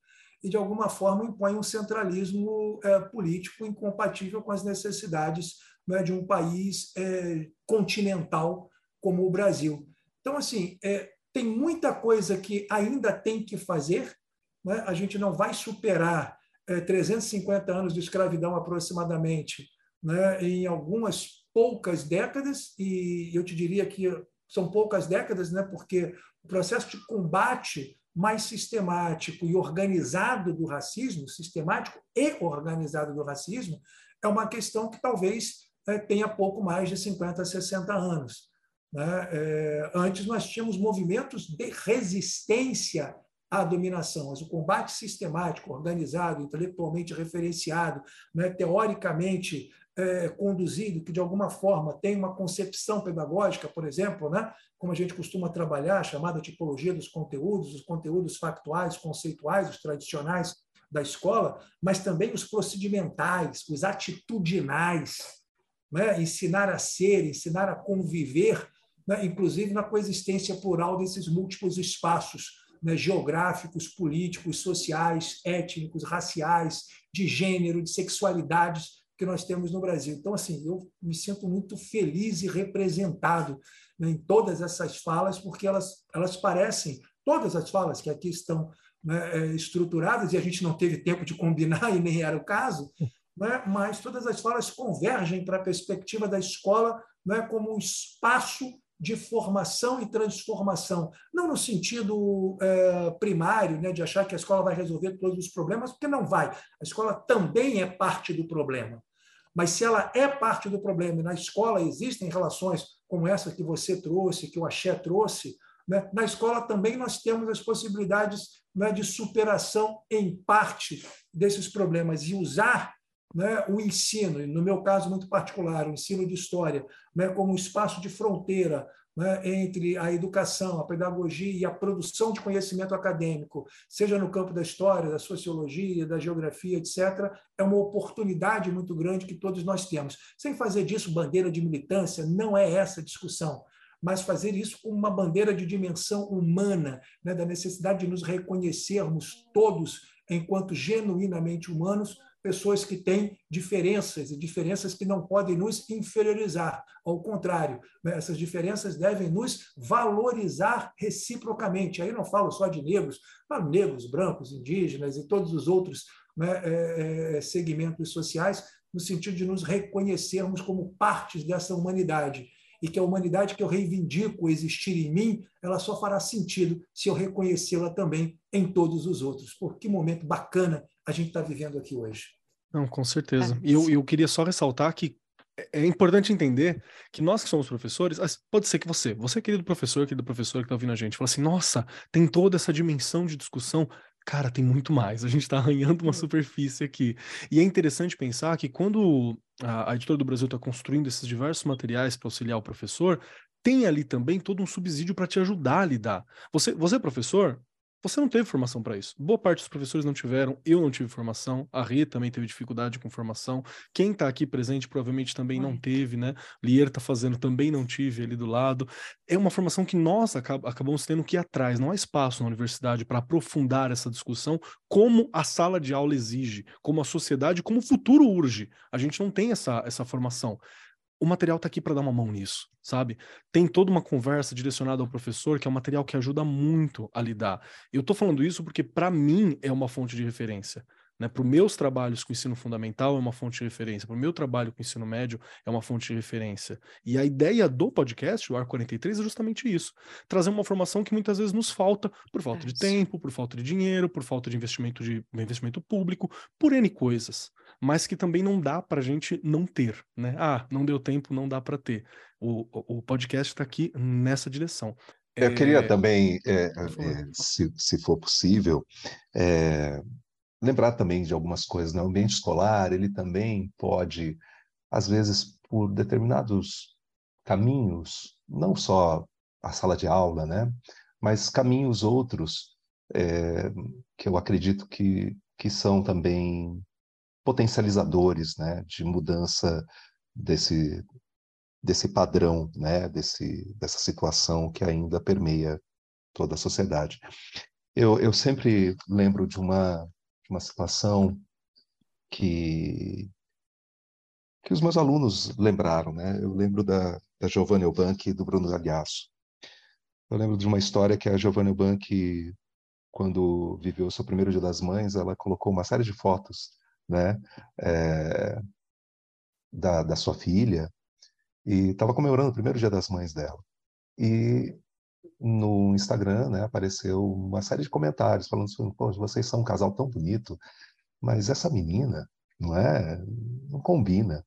e, de alguma forma, impõe um centralismo é, político incompatível com as necessidades né, de um país é, continental como o Brasil. Então, assim, é, tem muita coisa que ainda tem que fazer. Né? A gente não vai superar é, 350 anos de escravidão aproximadamente né, em algumas poucas décadas, e eu te diria que são poucas décadas, né, porque o processo de combate mais sistemático e organizado do racismo, sistemático e organizado do racismo, é uma questão que talvez é, tenha pouco mais de 50, 60 anos. Né? É, antes nós tínhamos movimentos de resistência à dominação, mas o combate sistemático, organizado, intelectualmente referenciado, né, teoricamente é, conduzido, que de alguma forma tem uma concepção pedagógica, por exemplo, né, como a gente costuma trabalhar, chamada tipologia dos conteúdos, os conteúdos factuais, conceituais, os tradicionais da escola, mas também os procedimentais, os atitudinais, né, ensinar a ser, ensinar a conviver, né, inclusive na coexistência plural desses múltiplos espaços né, geográficos, políticos, sociais, étnicos, raciais, de gênero, de sexualidades que nós temos no Brasil. Então, assim, eu me sinto muito feliz e representado né, em todas essas falas, porque elas, elas parecem, todas as falas que aqui estão né, é, estruturadas, e a gente não teve tempo de combinar, e nem era o caso, né, mas todas as falas convergem para a perspectiva da escola né, como um espaço de formação e transformação, não no sentido é, primário, né, de achar que a escola vai resolver todos os problemas, porque não vai. A escola também é parte do problema. Mas se ela é parte do problema e na escola existem relações como essa que você trouxe, que o Axé trouxe, né, na escola também nós temos as possibilidades né, de superação em parte desses problemas e usar né, o ensino, no meu caso muito particular, o ensino de história, né, como um espaço de fronteira né, entre a educação, a pedagogia e a produção de conhecimento acadêmico, seja no campo da história, da sociologia, da geografia, etc., é uma oportunidade muito grande que todos nós temos. Sem fazer disso bandeira de militância, não é essa a discussão mas fazer isso com uma bandeira de dimensão humana, né, da necessidade de nos reconhecermos todos enquanto genuinamente humanos, pessoas que têm diferenças e diferenças que não podem nos inferiorizar. Ao contrário, né, essas diferenças devem nos valorizar reciprocamente. Aí não falo só de negros, falo negros, brancos, indígenas e todos os outros né, é, é, segmentos sociais, no sentido de nos reconhecermos como partes dessa humanidade e que a humanidade que eu reivindico existir em mim, ela só fará sentido se eu reconhecê-la também em todos os outros. Por que momento bacana a gente está vivendo aqui hoje. Não, com certeza. É. E eu, eu queria só ressaltar que é, é importante entender que nós que somos professores, pode ser que você, você querido professor, querido professor que está ouvindo a gente, fala assim, nossa, tem toda essa dimensão de discussão. Cara, tem muito mais. A gente está arranhando uma superfície aqui. E é interessante pensar que quando a, a Editora do Brasil está construindo esses diversos materiais para auxiliar o professor, tem ali também todo um subsídio para te ajudar a lidar. Você, você professor, você não teve formação para isso. Boa parte dos professores não tiveram, eu não tive formação, a Rê também teve dificuldade com formação. Quem está aqui presente provavelmente também não teve, né? Lier está fazendo, também não tive ali do lado. É uma formação que nós acabamos tendo que ir atrás. Não há espaço na universidade para aprofundar essa discussão como a sala de aula exige, como a sociedade, como o futuro urge. A gente não tem essa, essa formação o material está aqui para dar uma mão nisso, sabe? Tem toda uma conversa direcionada ao professor, que é um material que ajuda muito a lidar. Eu estou falando isso porque, para mim, é uma fonte de referência. Né? Para os meus trabalhos com ensino fundamental é uma fonte de referência, para o meu trabalho com ensino médio é uma fonte de referência. E a ideia do podcast, o AR 43, é justamente isso: trazer uma formação que muitas vezes nos falta por falta de tempo, por falta de dinheiro, por falta de investimento de investimento público, por N coisas mas que também não dá para a gente não ter, né? Ah, não deu tempo, não dá para ter. O, o podcast está aqui nessa direção. Eu é... queria também, é, é, se, se for possível, é, lembrar também de algumas coisas. Né? O ambiente escolar, ele também pode, às vezes, por determinados caminhos, não só a sala de aula, né? mas caminhos outros é, que eu acredito que, que são também potencializadores né, de mudança desse, desse padrão, né, desse, dessa situação que ainda permeia toda a sociedade. Eu, eu sempre lembro de uma, de uma situação que, que os meus alunos lembraram. Né? Eu lembro da, da Giovanna Eubank e do Bruno Galhaço. Eu lembro de uma história que a Giovanna Eubank, quando viveu o seu primeiro Dia das Mães, ela colocou uma série de fotos né, é, da, da sua filha, e estava comemorando o primeiro dia das mães dela. E no Instagram, né, apareceu uma série de comentários falando assim, Pô, vocês são um casal tão bonito, mas essa menina, não é, não combina.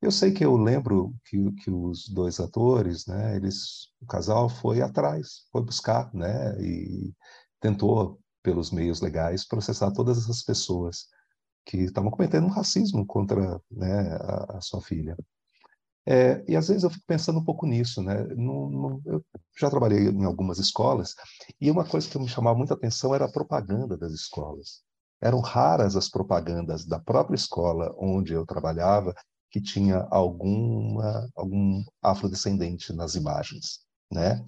Eu sei que eu lembro que, que os dois atores, né, eles, o casal foi atrás, foi buscar, né, e tentou, pelos meios legais, processar todas essas pessoas que estavam cometendo um racismo contra né, a, a sua filha. É, e às vezes eu fico pensando um pouco nisso, né? No, no, eu já trabalhei em algumas escolas e uma coisa que me chamava muita atenção era a propaganda das escolas. Eram raras as propagandas da própria escola onde eu trabalhava que tinha alguma algum afrodescendente nas imagens, né?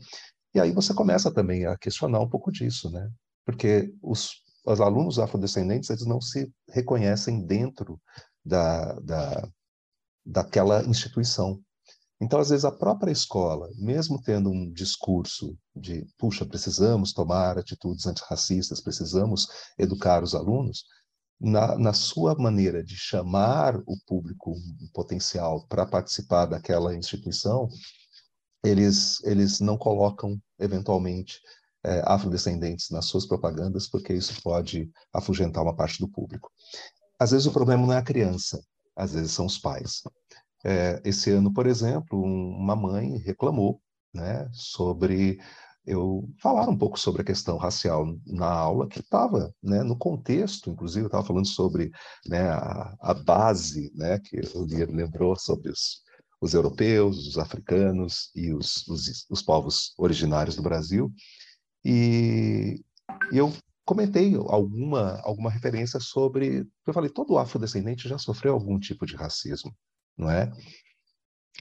E aí você começa também a questionar um pouco disso, né? Porque os, os alunos afrodescendentes eles não se reconhecem dentro da, da daquela instituição. Então, às vezes, a própria escola, mesmo tendo um discurso de, puxa, precisamos tomar atitudes antirracistas, precisamos educar os alunos, na, na sua maneira de chamar o público potencial para participar daquela instituição, eles, eles não colocam, eventualmente, é, afrodescendentes nas suas propagandas, porque isso pode afugentar uma parte do público. Às vezes, o problema não é a criança, às vezes são os pais. É, esse ano, por exemplo, um, uma mãe reclamou né, sobre eu falar um pouco sobre a questão racial na aula que estava né, no contexto, inclusive estava falando sobre né, a, a, base né, que o Lier lembrou sobre os, os europeus, os africanos e os, os, os povos originários do Brasil. E, e eu comentei alguma, alguma referência sobre. Eu falei, todo afrodescendente já sofreu algum tipo de racismo, não é?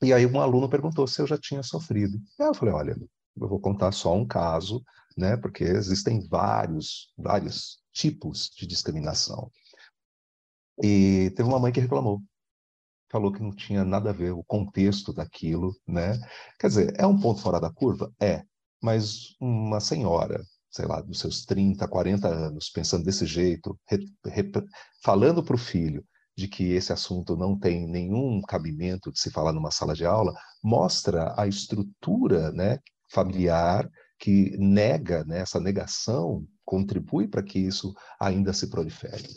E aí um aluno perguntou se eu já tinha sofrido. Aí eu falei, olha, eu vou contar só um caso, né? Porque existem vários, vários tipos de discriminação. E teve uma mãe que reclamou, falou que não tinha nada a ver o contexto daquilo, né? Quer dizer, é um ponto fora da curva, é. Mas uma senhora sei lá, dos seus 30, 40 anos, pensando desse jeito, re, re, falando para o filho de que esse assunto não tem nenhum cabimento de se falar numa sala de aula, mostra a estrutura né, familiar que nega, né, essa negação contribui para que isso ainda se prolifere.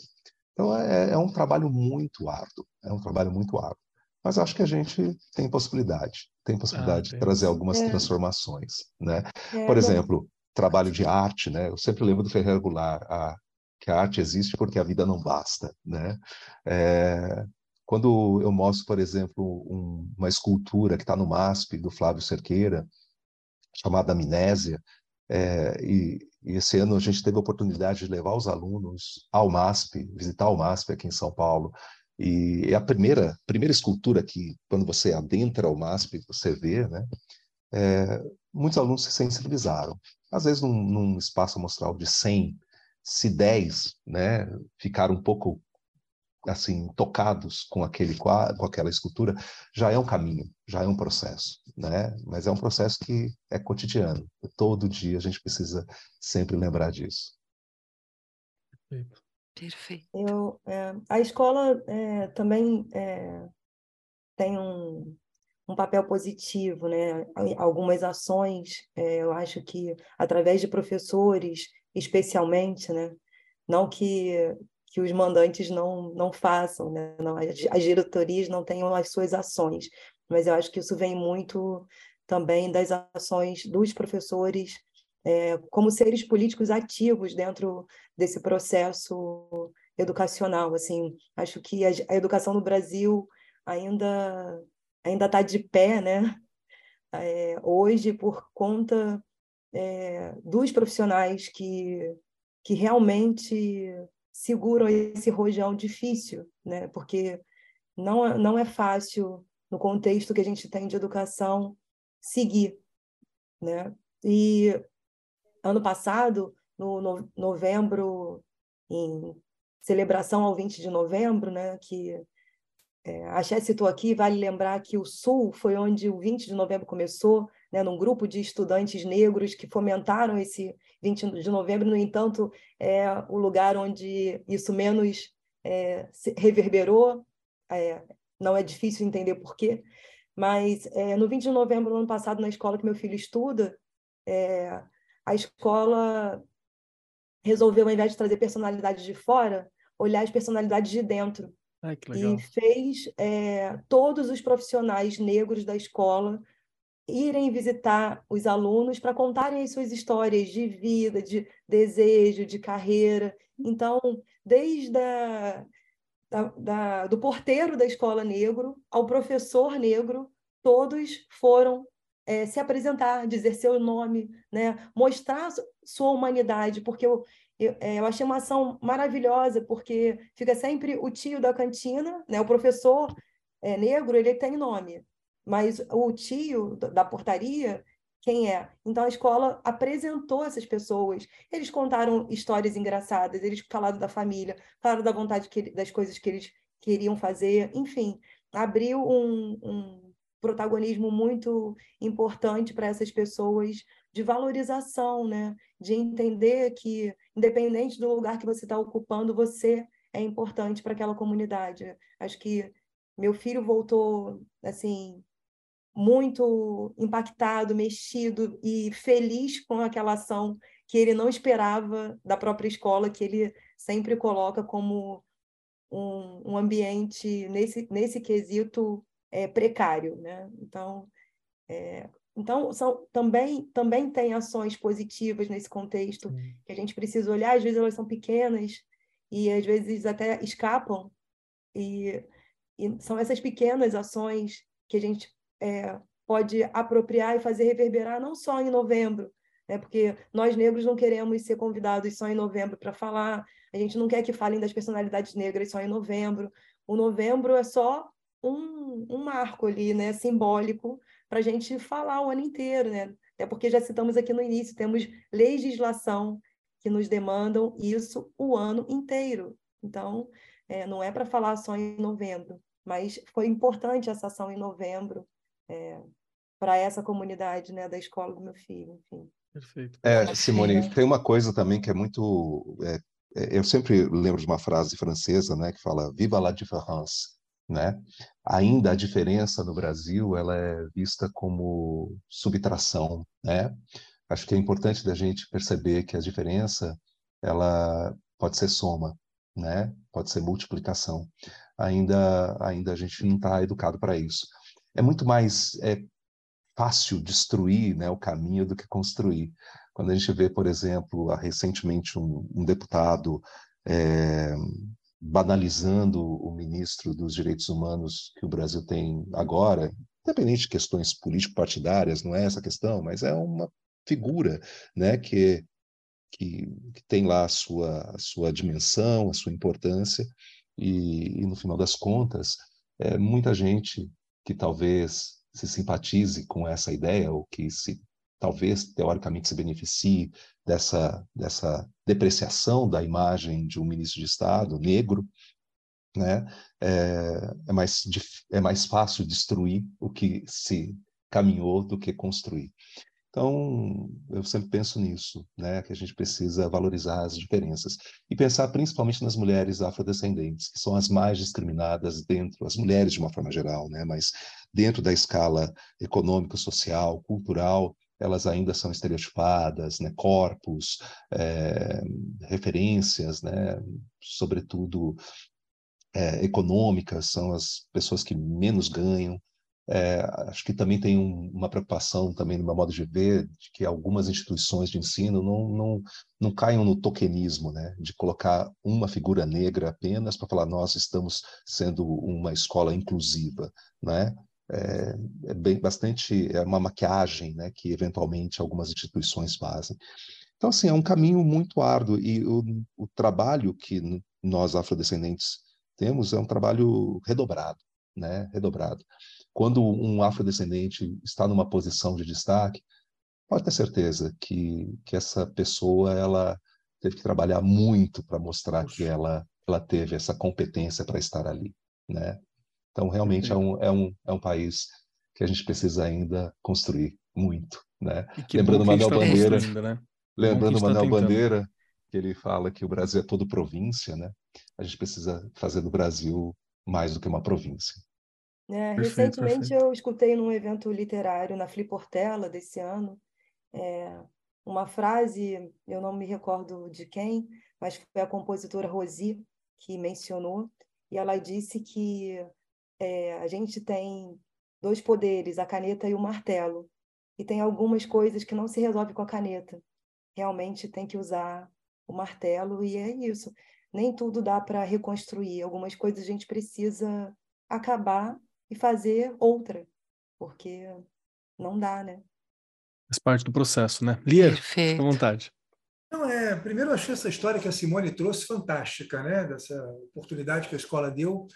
Então é, é, um trabalho muito árduo, é um trabalho muito árduo. Mas acho que a gente tem possibilidade, tem possibilidade ah, de trazer algumas é. transformações, né? É, Por exemplo, trabalho de arte, né? Eu sempre lembro do Ferreira Goulart, a, que a arte existe porque a vida não basta, né? É, quando eu mostro, por exemplo, um, uma escultura que está no MASP, do Flávio Cerqueira, chamada Amnésia, é, e, e, esse ano a gente teve a oportunidade de levar os alunos ao MASP, visitar o MASP aqui em São Paulo, e é a primeira, primeira escultura que, quando você adentra o MASP, você vê, né? É, muitos alunos se sensibilizaram às vezes num, num espaço amostral de 100, se 10 né, ficaram um pouco assim tocados com aquele com aquela escultura, já é um caminho, já é um processo, né? Mas é um processo que é cotidiano. Todo dia a gente precisa sempre lembrar disso. Perfeito. Perfeito. Eu, é, a escola é, também é, tem um, um papel positivo, né? Algumas ações, é, eu acho que através de professores, especialmente, né? Não que que os mandantes não não façam, né? Não, as diretorias não tenham as suas ações, mas eu acho que isso vem muito também das ações dos professores é, como seres políticos ativos dentro desse processo educacional. Assim, acho que a, a educação no Brasil ainda ainda está de pé, né? É, hoje, por conta é, dos profissionais que, que realmente seguram esse rojão difícil, né? Porque não, é, não é fácil, no contexto que a gente tem de educação, seguir, né? E ano passado, no, no novembro, em celebração ao 20 de novembro, né, que é, a Ché citou aqui, vale lembrar que o Sul foi onde o 20 de novembro começou, né, num grupo de estudantes negros que fomentaram esse 20 de novembro, no entanto, é o lugar onde isso menos é, reverberou, é, não é difícil entender por quê, mas é, no 20 de novembro do ano passado, na escola que meu filho estuda, é, a escola resolveu, ao invés de trazer personalidades de fora, olhar as personalidades de dentro Ai, e fez é, todos os profissionais negros da escola irem visitar os alunos para contarem as suas histórias de vida, de desejo, de carreira. Então, desde a, da, da, do porteiro da escola negro ao professor negro, todos foram é, se apresentar, dizer seu nome, né? mostrar sua humanidade, porque eu, eu, é, eu, achei uma ação maravilhosa, porque fica sempre o tio da cantina, né? o professor é, negro, ele tem nome, mas o tio da portaria, quem é? Então a escola apresentou essas pessoas. Eles contaram histórias engraçadas, eles falaram da família, falaram da vontade que, das coisas que eles queriam fazer, enfim, abriu um, um protagonismo muito importante para essas pessoas de valorização, né? De entender que, independente do lugar que você está ocupando, você é importante para aquela comunidade. Acho que meu filho voltou assim muito impactado, mexido e feliz com aquela ação que ele não esperava da própria escola, que ele sempre coloca como um, um ambiente nesse, nesse quesito é, precário. Né? Então, é, então são, também, também tem ações positivas nesse contexto que a gente precisa olhar, às vezes elas são pequenas e às vezes até escapam, e, e são essas pequenas ações que a gente é, pode apropriar e fazer reverberar não só em novembro, né? porque nós negros não queremos ser convidados só em novembro para falar, a gente não quer que falem das personalidades negras só em novembro. O novembro é só um, um marco ali, né, simbólico, para a gente falar o ano inteiro, né? Até porque já citamos aqui no início, temos legislação que nos demandam isso o ano inteiro. Então, é, não é para falar só em novembro, mas foi importante essa ação em novembro, é, para essa comunidade né, da escola do meu filho, enfim. Perfeito. É, Simone, tem uma coisa também que é muito. É, é, eu sempre lembro de uma frase francesa, né, que fala "Viva la différence", né? Ainda a diferença no Brasil ela é vista como subtração, né? Acho que é importante da gente perceber que a diferença ela pode ser soma, né? Pode ser multiplicação. Ainda, ainda a gente não está educado para isso é muito mais é, fácil destruir né, o caminho do que construir. Quando a gente vê, por exemplo, recentemente um, um deputado é, banalizando o ministro dos Direitos Humanos que o Brasil tem agora, independente de questões político-partidárias, não é essa questão, mas é uma figura né, que, que, que tem lá a sua, a sua dimensão, a sua importância, e, e no final das contas, é, muita gente que talvez se simpatize com essa ideia ou que se talvez teoricamente se beneficie dessa dessa depreciação da imagem de um ministro de Estado negro, né? É, é mais é mais fácil destruir o que se caminhou do que construir. Então, eu sempre penso nisso, né, que a gente precisa valorizar as diferenças e pensar principalmente nas mulheres afrodescendentes, que são as mais discriminadas dentro, as mulheres de uma forma geral, né, mas dentro da escala econômica, social, cultural, elas ainda são estereotipadas, né, corpos, é, referências, né, sobretudo é, econômicas, são as pessoas que menos ganham, é, acho que também tem um, uma preocupação também no meu modo de ver de que algumas instituições de ensino não, não, não caiam no tokenismo, né? de colocar uma figura negra apenas para falar nós estamos sendo uma escola inclusiva. Né? É, é bem, bastante é uma maquiagem né? que eventualmente algumas instituições fazem. Então, assim, é um caminho muito árduo e o, o trabalho que nós afrodescendentes temos é um trabalho redobrado, né? Redobrado. Quando um afrodescendente está numa posição de destaque, pode ter certeza que, que essa pessoa ela teve que trabalhar muito para mostrar que ela, ela teve essa competência para estar ali, né? Então, realmente é um, é, um, é um país que a gente precisa ainda construir muito, né? Lembrando Manuel tá Bandeira, ainda, né? lembrando tá Manuel Bandeira, que ele fala que o Brasil é todo província, né? A gente precisa fazer do Brasil mais do que uma província. É, perfeito, recentemente perfeito. eu escutei num evento literário na Fliportela desse ano é, uma frase, eu não me recordo de quem, mas foi a compositora Rosi que mencionou, e ela disse que é, a gente tem dois poderes, a caneta e o martelo, e tem algumas coisas que não se resolve com a caneta. Realmente tem que usar o martelo e é isso. Nem tudo dá para reconstruir. Algumas coisas a gente precisa acabar e fazer outra, porque não dá, né? Faz parte do processo, né? Lia, fica à vontade. Não, é, primeiro eu achei essa história que a Simone trouxe fantástica, né? Dessa oportunidade que a escola deu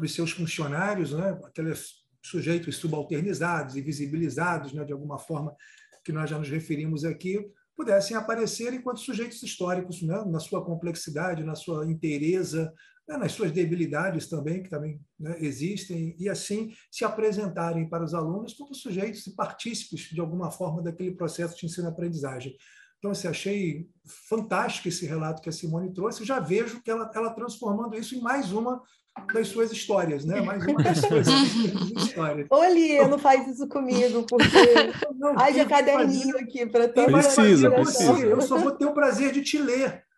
para os seus funcionários, né? aqueles sujeitos subalternizados, invisibilizados, né? de alguma forma, que nós já nos referimos aqui, pudessem aparecer enquanto sujeitos históricos, né? na sua complexidade, na sua inteireza, né? nas suas debilidades também, que também né? existem, e assim se apresentarem para os alunos como sujeitos e partícipes, de alguma forma, daquele processo de ensino-aprendizagem. Então, assim, achei fantástico esse relato que a Simone trouxe. Já vejo que ela, ela transformando isso em mais uma das suas histórias, né? Mais uma das suas histórias. Ô, Lia, não faz isso comigo, porque não, haja caderninho fazer... aqui para todo Precisa, precisa. Eu só vou ter o prazer de te ler.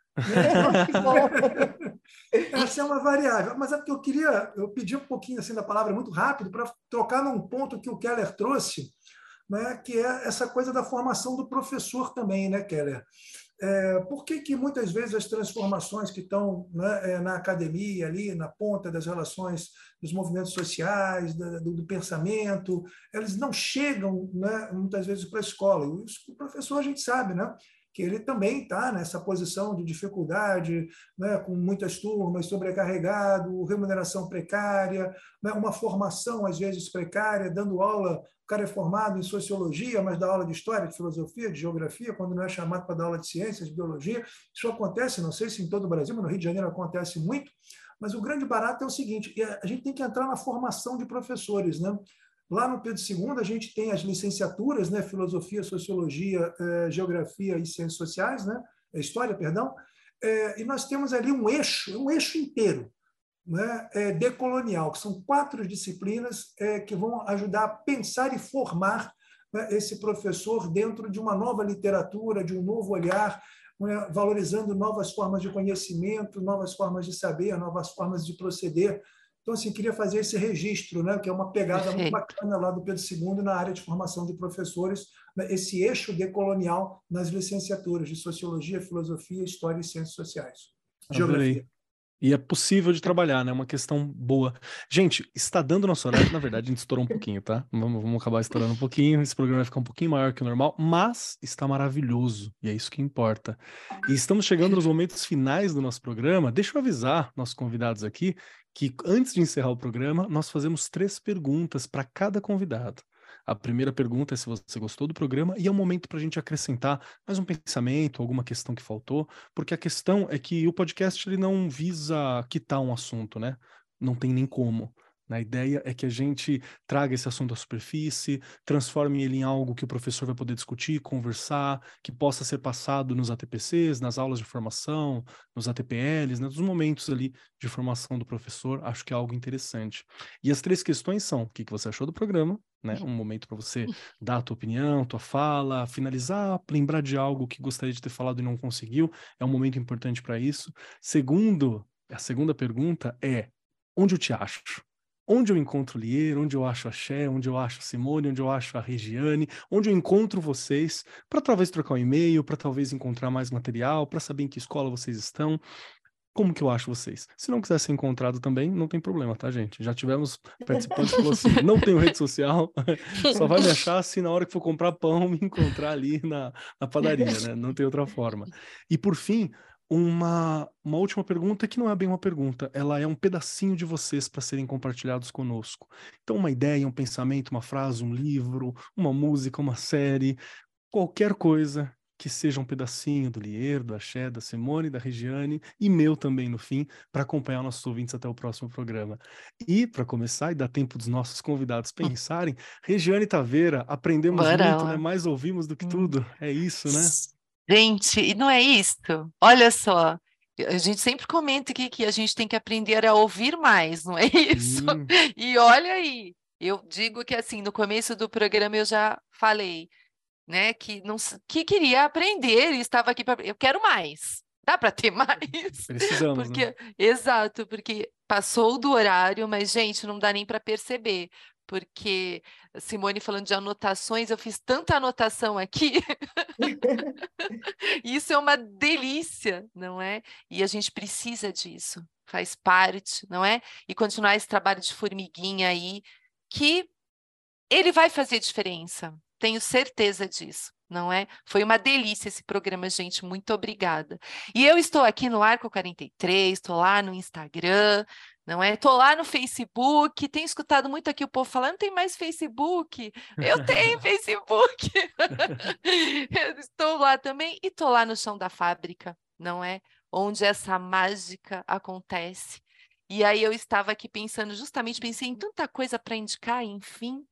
Né? Essa é uma variável. Mas é porque eu queria, eu pedi um pouquinho assim da palavra muito rápido para trocar num ponto que o Keller trouxe, né, que é essa coisa da formação do professor também, né, Keller? É, por que, que muitas vezes as transformações que estão né, é, na academia, ali na ponta das relações dos movimentos sociais, do, do, pensamento, elas não chegam né, muitas vezes para a escola? E o professor a gente sabe, né? que ele também está nessa posição de dificuldade, né, com muitas turmas, sobrecarregado, remuneração precária, né, uma formação às vezes precária, dando aula. Cara é formado em sociologia, mas dá aula de história, de filosofia, de geografia, quando não é chamado para dar aula de ciências, de biologia. Isso acontece, não sei se em todo o Brasil, mas no Rio de Janeiro acontece muito. Mas o grande barato é o seguinte: a gente tem que entrar na formação de professores, né? Lá no Pedro II, a gente tem as licenciaturas, né, filosofia, sociologia, eh, geografia e ciências sociais, né, eh, história, perdão, eh, e nós temos ali um eixo, um eixo inteiro, né, decolonial, que são quatro disciplinas que vão ajudar a pensar e formar né, esse professor dentro de uma nova literatura, de um novo olhar, né, valorizando novas formas de conhecimento, novas formas de saber, novas formas de proceder, então, assim, queria fazer esse registro, né, que é uma pegada Perfeito. muito bacana lá do Pedro II na área de formação de professores, né, esse eixo decolonial nas licenciaturas de Sociologia, Filosofia, História e Ciências Sociais. Geografia. E é possível de trabalhar, né? Uma questão boa. Gente, está dando nosso horário. Na verdade, a gente estourou um pouquinho, tá? Vamos, vamos acabar estourando um pouquinho. Esse programa vai ficar um pouquinho maior que o normal, mas está maravilhoso. E é isso que importa. E estamos chegando nos momentos finais do nosso programa. Deixa eu avisar nossos convidados aqui que antes de encerrar o programa, nós fazemos três perguntas para cada convidado. A primeira pergunta é se você gostou do programa e é um momento para a gente acrescentar mais um pensamento, alguma questão que faltou, porque a questão é que o podcast ele não visa quitar um assunto, né? Não tem nem como. A ideia é que a gente traga esse assunto à superfície, transforme ele em algo que o professor vai poder discutir, conversar, que possa ser passado nos ATPCs, nas aulas de formação, nos ATPLs, né, nos momentos ali de formação do professor. Acho que é algo interessante. E as três questões são: o que, você achou do programa? Né? Um momento para você dar a tua opinião, tua fala, finalizar, lembrar de algo que gostaria de ter falado e não conseguiu. É um momento importante para isso. Segundo, a segunda pergunta é: onde eu te acho? Onde eu encontro Lier, onde eu acho a Xé, onde eu acho a Simone, onde eu acho a Regiane, onde eu encontro vocês, para talvez trocar um e-mail, para talvez encontrar mais material, para saber em que escola vocês estão. Como que eu acho vocês? Se não quiser ser encontrado também, não tem problema, tá, gente? Já tivemos participantes que falaram assim: não tenho rede social, só vai me achar se na hora que for comprar pão me encontrar ali na, na padaria, né? Não tem outra forma. E por fim, uma, uma última pergunta que não é bem uma pergunta, ela é um pedacinho de vocês para serem compartilhados conosco. Então, uma ideia, um pensamento, uma frase, um livro, uma música, uma série, qualquer coisa que seja um pedacinho do Lier, do Axé, da Simone, da Regiane e meu também no fim, para acompanhar nossos ouvintes até o próximo programa. E, para começar e dar tempo dos nossos convidados hum. pensarem, Regiane Taveira, aprendemos Bora muito, né? mais ouvimos do que hum. tudo. É isso, né? Gente, e não é isto? Olha só, a gente sempre comenta aqui que a gente tem que aprender a ouvir mais, não é isso? Hum. E olha aí, eu digo que assim, no começo do programa eu já falei, né, que não que queria aprender e estava aqui para eu quero mais. Dá para ter mais? Precisamos, porque, né? Exato, porque passou do horário, mas, gente, não dá nem para perceber. Porque Simone falando de anotações, eu fiz tanta anotação aqui. Isso é uma delícia, não é? E a gente precisa disso, faz parte, não é? E continuar esse trabalho de formiguinha aí, que ele vai fazer diferença, tenho certeza disso não é? Foi uma delícia esse programa, gente. Muito obrigada. E eu estou aqui no Arco 43, estou lá no Instagram, não é? Estou lá no Facebook, tenho escutado muito aqui o povo falando, não tem mais Facebook. Eu tenho Facebook. estou lá também e estou lá no chão da fábrica, não é? Onde essa mágica acontece. E aí eu estava aqui pensando, justamente pensei em tanta coisa para indicar, enfim,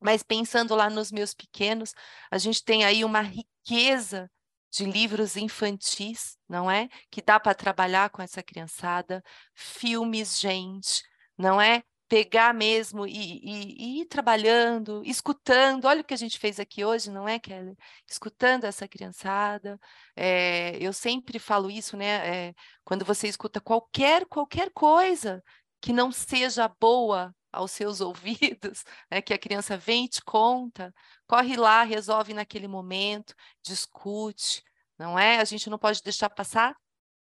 mas pensando lá nos meus pequenos, a gente tem aí uma riqueza de livros infantis, não é? Que dá para trabalhar com essa criançada, filmes, gente, não é? Pegar mesmo e, e, e, ir trabalhando, escutando. Olha o que a gente fez aqui hoje, não é, Kelly? Escutando essa criançada. É, eu sempre falo isso, né? É, quando você escuta qualquer qualquer coisa que não seja boa aos seus ouvidos, né, que a criança vem e te conta, corre lá, resolve naquele momento, discute, não é? A gente não pode deixar passar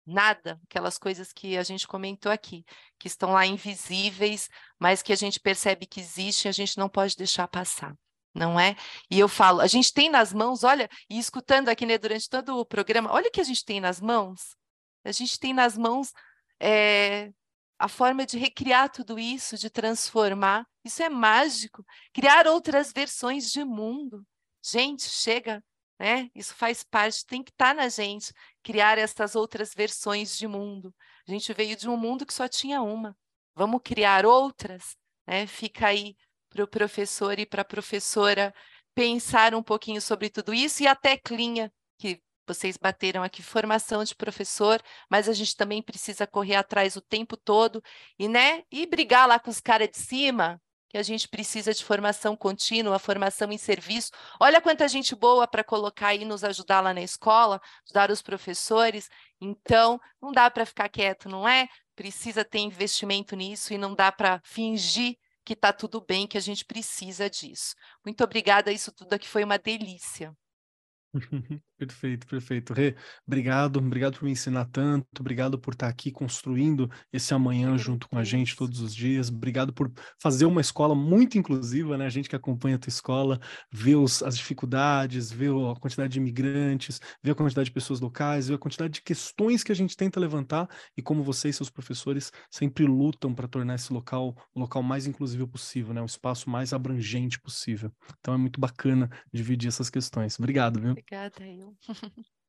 nada, aquelas coisas que a gente comentou aqui, que estão lá invisíveis, mas que a gente percebe que existem, a gente não pode deixar passar. Não é? E eu falo, a gente tem nas mãos, olha, e escutando aqui né, durante todo o programa, olha o que a gente tem nas mãos. A gente tem nas mãos é, a forma de recriar tudo isso, de transformar, isso é mágico. Criar outras versões de mundo. Gente, chega, né? Isso faz parte, tem que estar tá na gente, criar essas outras versões de mundo. A gente veio de um mundo que só tinha uma. Vamos criar outras, né? Fica aí para o professor e para a professora pensar um pouquinho sobre tudo isso e a teclinha que vocês bateram aqui formação de professor, mas a gente também precisa correr atrás o tempo todo e, né, e brigar lá com os caras de cima, que a gente precisa de formação contínua, formação em serviço. Olha quanta gente boa para colocar aí nos ajudar lá na escola, ajudar os professores. Então, não dá para ficar quieto, não é? Precisa ter investimento nisso e não dá para fingir que está tudo bem, que a gente precisa disso. Muito obrigada, isso tudo aqui foi uma delícia. Perfeito, perfeito. Rê, obrigado, obrigado por me ensinar tanto, obrigado por estar aqui construindo esse amanhã junto com a gente todos os dias, obrigado por fazer uma escola muito inclusiva, né? A gente que acompanha a tua escola, vê os, as dificuldades, vê a quantidade de imigrantes, vê a quantidade de pessoas locais, vê a quantidade de questões que a gente tenta levantar e como você e seus professores sempre lutam para tornar esse local o local mais inclusivo possível, né? O espaço mais abrangente possível. Então é muito bacana dividir essas questões. Obrigado, viu? Obrigada, eu.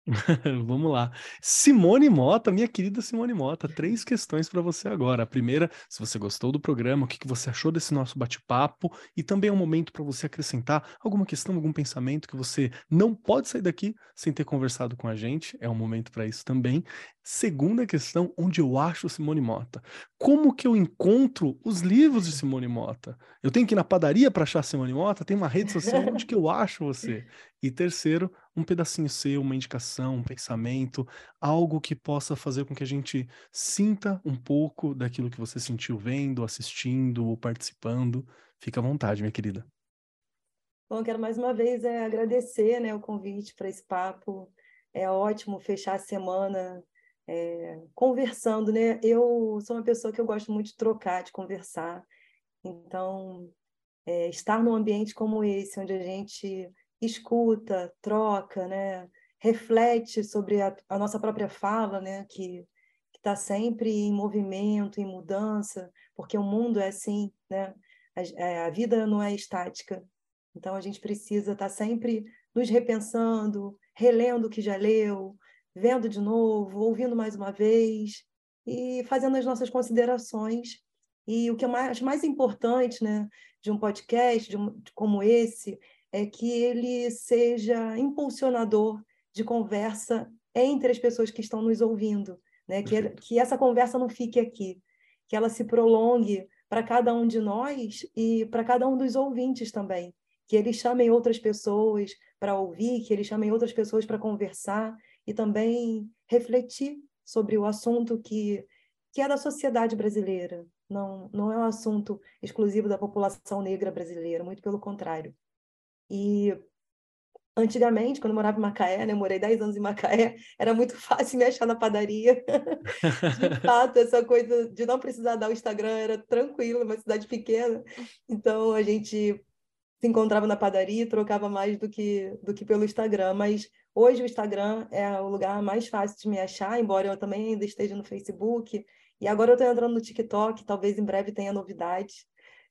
Vamos lá. Simone Mota, minha querida Simone Mota, três questões para você agora. A primeira, se você gostou do programa, o que, que você achou desse nosso bate-papo e também é um momento para você acrescentar alguma questão, algum pensamento que você não pode sair daqui sem ter conversado com a gente. É um momento para isso também. Segunda questão, onde eu acho Simone Mota? Como que eu encontro os livros de Simone Mota? Eu tenho que ir na padaria para achar Simone Mota? Tem uma rede social onde que eu acho você? E terceiro, um pedacinho seu, uma indicação, um pensamento, algo que possa fazer com que a gente sinta um pouco daquilo que você sentiu vendo, assistindo ou participando. Fica à vontade, minha querida. Bom, quero mais uma vez é, agradecer né, o convite para esse papo. É ótimo fechar a semana é, conversando, né? Eu sou uma pessoa que eu gosto muito de trocar, de conversar. Então, é, estar num ambiente como esse, onde a gente escuta, troca, né? reflete sobre a, a nossa própria fala, né? que está sempre em movimento, em mudança, porque o mundo é assim, né? a, é, a vida não é estática. Então, a gente precisa estar tá sempre nos repensando, relendo o que já leu, vendo de novo, ouvindo mais uma vez e fazendo as nossas considerações. E o que é mais, mais importante né, de um podcast de um, como esse é que ele seja impulsionador de conversa entre as pessoas que estão nos ouvindo, né? que, que essa conversa não fique aqui, que ela se prolongue para cada um de nós e para cada um dos ouvintes também, que eles chamem outras pessoas para ouvir, que eles chamem outras pessoas para conversar e também refletir sobre o assunto que, que é da sociedade brasileira. Não, não é um assunto exclusivo da população negra brasileira, muito pelo contrário. E Antigamente, quando eu morava em Macaé, né, eu morei 10 anos em Macaé, era muito fácil me achar na padaria. de fato, essa coisa de não precisar dar o Instagram era tranquilo, uma cidade pequena. Então, a gente se encontrava na padaria e trocava mais do que, do que pelo Instagram. Mas hoje o Instagram é o lugar mais fácil de me achar, embora eu também ainda esteja no Facebook. E agora eu estou entrando no TikTok, talvez em breve tenha novidades.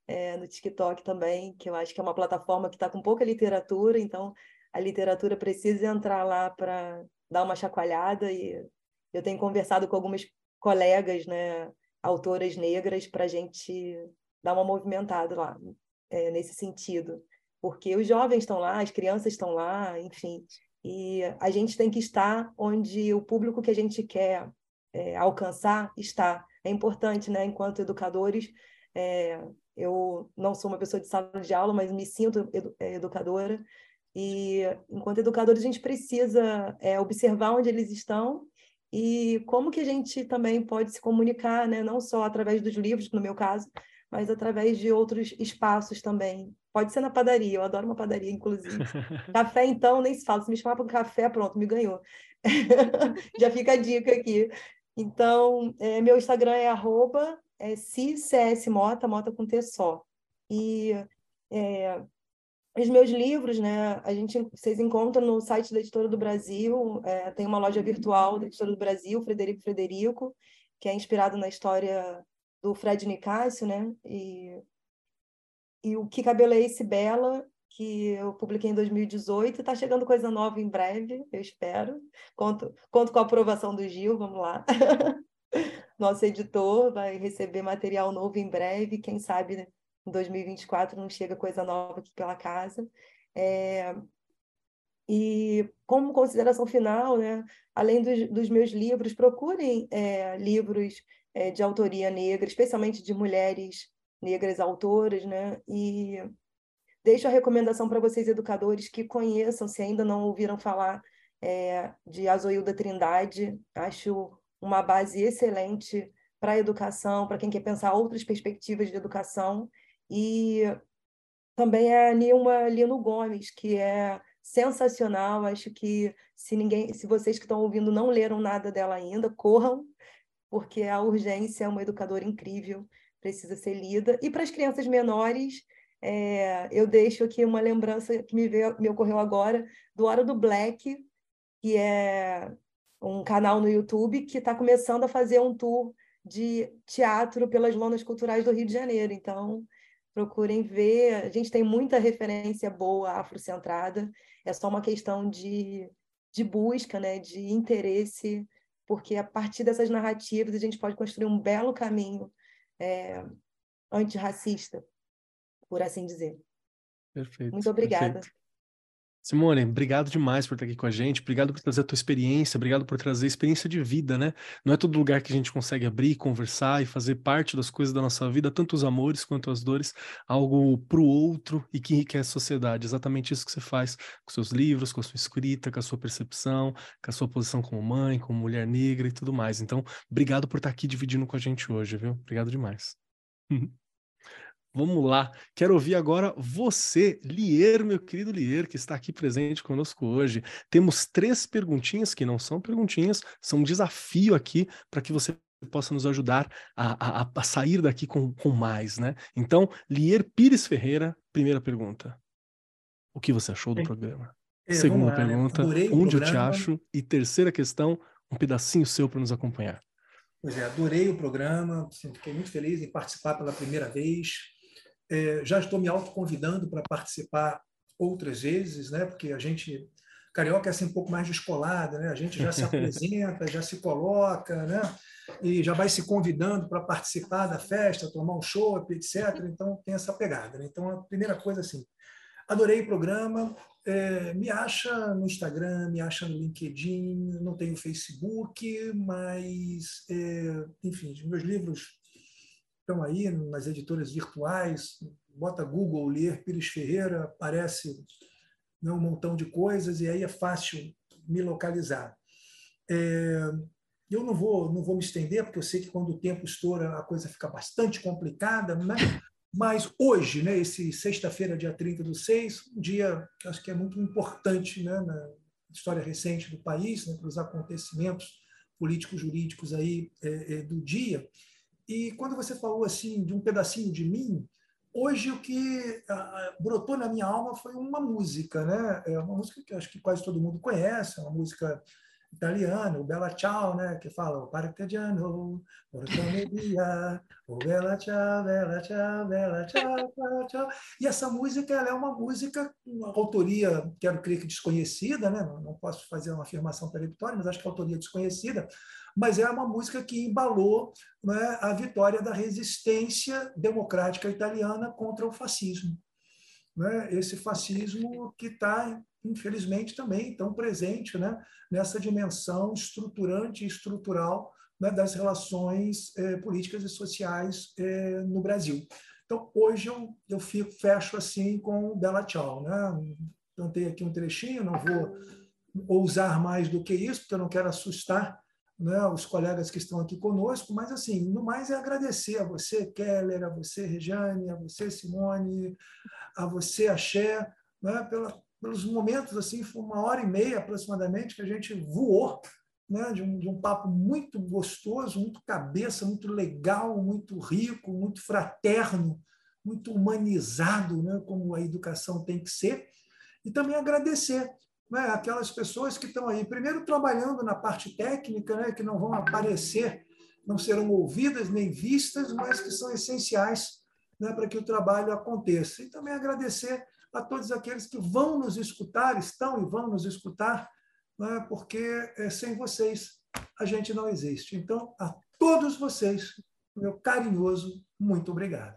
É, no TikTok também, que eu acho que é uma plataforma que está com pouca literatura, então a literatura precisa entrar lá para dar uma chacoalhada e eu tenho conversado com algumas colegas, né, autoras negras, para a gente dar uma movimentada lá, é, nesse sentido. Porque os jovens estão lá, as crianças estão lá, enfim, e a gente tem que estar onde o público que a gente quer é, alcançar está. É importante, né, enquanto educadores, é, eu não sou uma pessoa de sala de aula, mas me sinto edu é, educadora, e, enquanto educadores, a gente precisa é, observar onde eles estão e como que a gente também pode se comunicar, né? não só através dos livros, no meu caso, mas através de outros espaços também. Pode ser na padaria, eu adoro uma padaria, inclusive. café, então, nem se fala. Se me chamar para um café, pronto, me ganhou. Já fica a dica aqui. Então, é, meu Instagram é arroba é, Mota, Mota com T só. E é, os meus livros, né, a gente, vocês encontram no site da Editora do Brasil, é, tem uma loja virtual da Editora do Brasil, Frederico Frederico, que é inspirado na história do Fred Nicásio, né, e, e o Que Cabelo é Esse Bela, que eu publiquei em 2018, está chegando coisa nova em breve, eu espero, conto, conto com a aprovação do Gil, vamos lá. Nosso editor vai receber material novo em breve, quem sabe né, em 2024 não chega coisa nova aqui pela casa. É, e como consideração final, né, além dos, dos meus livros, procurem é, livros é, de autoria negra, especialmente de mulheres negras autoras, né, e deixo a recomendação para vocês, educadores, que conheçam, se ainda não ouviram falar, é, de Azoilda Trindade. Acho uma base excelente para a educação, para quem quer pensar outras perspectivas de educação. E também é a Nilma Lino Gomes, que é sensacional. Acho que se ninguém, se vocês que estão ouvindo não leram nada dela ainda, corram, porque a urgência é uma educadora incrível, precisa ser lida. E para as crianças menores, é, eu deixo aqui uma lembrança que me, veio, me ocorreu agora do Hora do Black, que é um canal no YouTube que está começando a fazer um tour de teatro pelas lonas culturais do Rio de Janeiro. Então, procurem ver. A gente tem muita referência boa afrocentrada, é só uma questão de, de busca, né, de interesse, porque a partir dessas narrativas a gente pode construir um belo caminho é, antirracista, por assim dizer. Perfeito. Muito obrigada. Perfeito. Simone, obrigado demais por estar aqui com a gente, obrigado por trazer a tua experiência, obrigado por trazer experiência de vida, né? Não é todo lugar que a gente consegue abrir, conversar e fazer parte das coisas da nossa vida, tanto os amores quanto as dores, algo para o outro e que enriquece a sociedade. Exatamente isso que você faz com seus livros, com a sua escrita, com a sua percepção, com a sua posição como mãe, como mulher negra e tudo mais. Então, obrigado por estar aqui dividindo com a gente hoje, viu? Obrigado demais. Vamos lá. Quero ouvir agora você, Lier, meu querido Lier, que está aqui presente conosco hoje. Temos três perguntinhas que não são perguntinhas, são um desafio aqui para que você possa nos ajudar a, a, a sair daqui com, com mais, né? Então, Lier Pires Ferreira, primeira pergunta. O que você achou do programa? É, Segunda lá, né? pergunta, o onde eu te programa. acho? E terceira questão, um pedacinho seu para nos acompanhar. Pois é, adorei o programa, fiquei muito feliz em participar pela primeira vez. É, já estou me autoconvidando para participar outras vezes, né? porque a gente, carioca é assim um pouco mais descolada, né? a gente já se apresenta, já se coloca, né? e já vai se convidando para participar da festa, tomar um chopp, etc. Então, tem essa pegada. Né? Então, a primeira coisa, assim, adorei o programa, é, me acha no Instagram, me acha no LinkedIn, não tenho Facebook, mas, é, enfim, meus livros estão aí nas editoras virtuais, bota Google, ler Pires Ferreira, aparece né, um montão de coisas e aí é fácil me localizar. É, eu não vou, não vou me estender, porque eu sei que quando o tempo estoura a coisa fica bastante complicada, né? mas hoje, né, esse sexta-feira, dia 30 do 6, um dia que acho que é muito importante né, na história recente do país, né, para os acontecimentos políticos jurídicos aí é, é, do dia. E quando você falou assim de um pedacinho de mim, hoje o que brotou na minha alma foi uma música, né? É uma música que acho que quase todo mundo conhece, é uma música italiano, Bella Ciao, né, que fala o partigiano, porcameria, o Bella Ciao, Bella Ciao, Bella Ciao, Ciao, Ciao. E essa música ela é uma música, uma autoria, quero crer que desconhecida, né, não posso fazer uma afirmação peremptória, mas acho que a autoria desconhecida, mas é uma música que embalou né, a vitória da resistência democrática italiana contra o fascismo. Né? Esse fascismo que está infelizmente, também tão presente né, nessa dimensão estruturante e estrutural né, das relações eh, políticas e sociais eh, no Brasil. Então, hoje eu, eu fico, fecho assim com o Bela Tchau. Né? Cantei aqui um trechinho, não vou ousar mais do que isso, porque eu não quero assustar né, os colegas que estão aqui conosco, mas, assim, no mais é agradecer a você, Keller, a você, Rejane, a você, Simone, a você, Axé, né, pela pelos momentos, assim, foi uma hora e meia aproximadamente que a gente voou, né, de, um, de um papo muito gostoso, muito cabeça, muito legal, muito rico, muito fraterno, muito humanizado, né, como a educação tem que ser, e também agradecer né, aquelas pessoas que estão aí, primeiro trabalhando na parte técnica, né, que não vão aparecer, não serão ouvidas nem vistas, mas que são essenciais né, para que o trabalho aconteça. E também agradecer a todos aqueles que vão nos escutar, estão e vão nos escutar, né? porque é, sem vocês a gente não existe. Então, a todos vocês, meu carinhoso muito obrigado.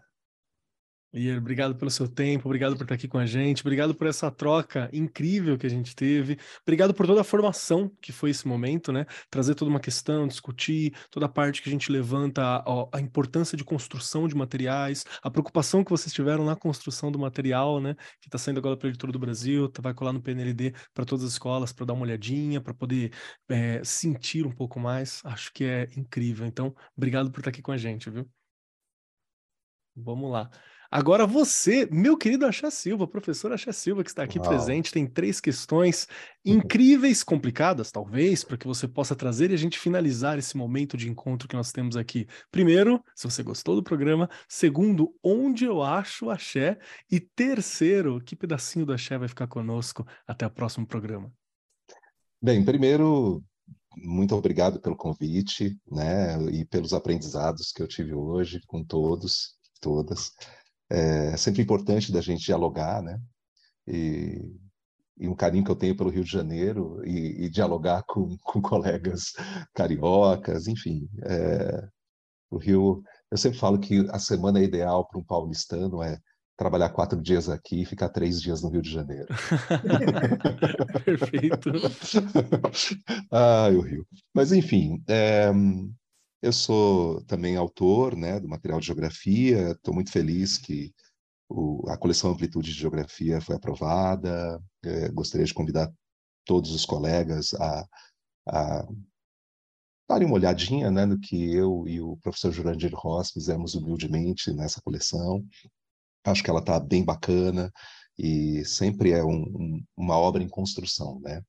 Ier, obrigado pelo seu tempo, obrigado por estar aqui com a gente, obrigado por essa troca incrível que a gente teve, obrigado por toda a formação que foi esse momento, né? Trazer toda uma questão, discutir toda a parte que a gente levanta, a, a importância de construção de materiais, a preocupação que vocês tiveram na construção do material, né? Que está saindo agora para a Editora do Brasil, tá, vai colar no PNLD para todas as escolas para dar uma olhadinha, para poder é, sentir um pouco mais. Acho que é incrível. Então, obrigado por estar aqui com a gente, viu? Vamos lá. Agora você, meu querido Axé Silva, professor Axé Silva, que está aqui Uau. presente, tem três questões incríveis, complicadas, talvez, para que você possa trazer e a gente finalizar esse momento de encontro que nós temos aqui. Primeiro, se você gostou do programa. Segundo, onde eu acho o Axé. E terceiro, que pedacinho do Axé vai ficar conosco até o próximo programa. Bem, primeiro, muito obrigado pelo convite, né, e pelos aprendizados que eu tive hoje com todos, todas. É sempre importante da gente dialogar, né? E, e um carinho que eu tenho pelo Rio de Janeiro e, e dialogar com, com colegas cariocas, enfim. É, o Rio, eu sempre falo que a semana ideal para um paulistano é trabalhar quatro dias aqui e ficar três dias no Rio de Janeiro. Perfeito. ah, o Rio. Mas, enfim, é, eu sou também autor né, do material de geografia, estou muito feliz que o, a coleção Amplitude de Geografia foi aprovada. É, gostaria de convidar todos os colegas a, a darem uma olhadinha né, no que eu e o professor Jurandir Ross fizemos humildemente nessa coleção. Acho que ela está bem bacana e sempre é um, um, uma obra em construção, né?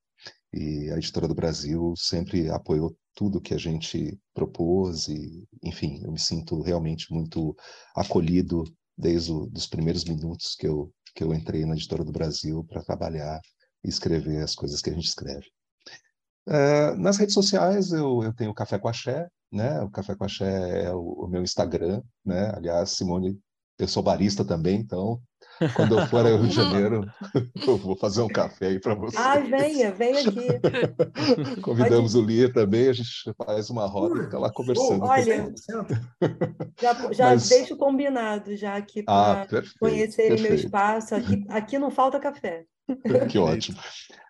E a Editora do Brasil sempre apoiou tudo que a gente propôs e, enfim, eu me sinto realmente muito acolhido desde os primeiros minutos que eu que eu entrei na Editora do Brasil para trabalhar e escrever as coisas que a gente escreve. É, nas redes sociais eu, eu tenho o Café com Axé, né? O Café com Axé é o, o meu Instagram, né? Aliás, Simone, eu sou barista também, então quando eu for ao Rio de Janeiro, eu vou fazer um café aí para você. Ah, venha, venha aqui. Convidamos Pode... o Lia também, a gente faz uma roda e fica lá conversando. Olha, já, já Mas... deixo combinado já aqui para ah, conhecerem meu espaço. Aqui, aqui não falta café. Que ótimo.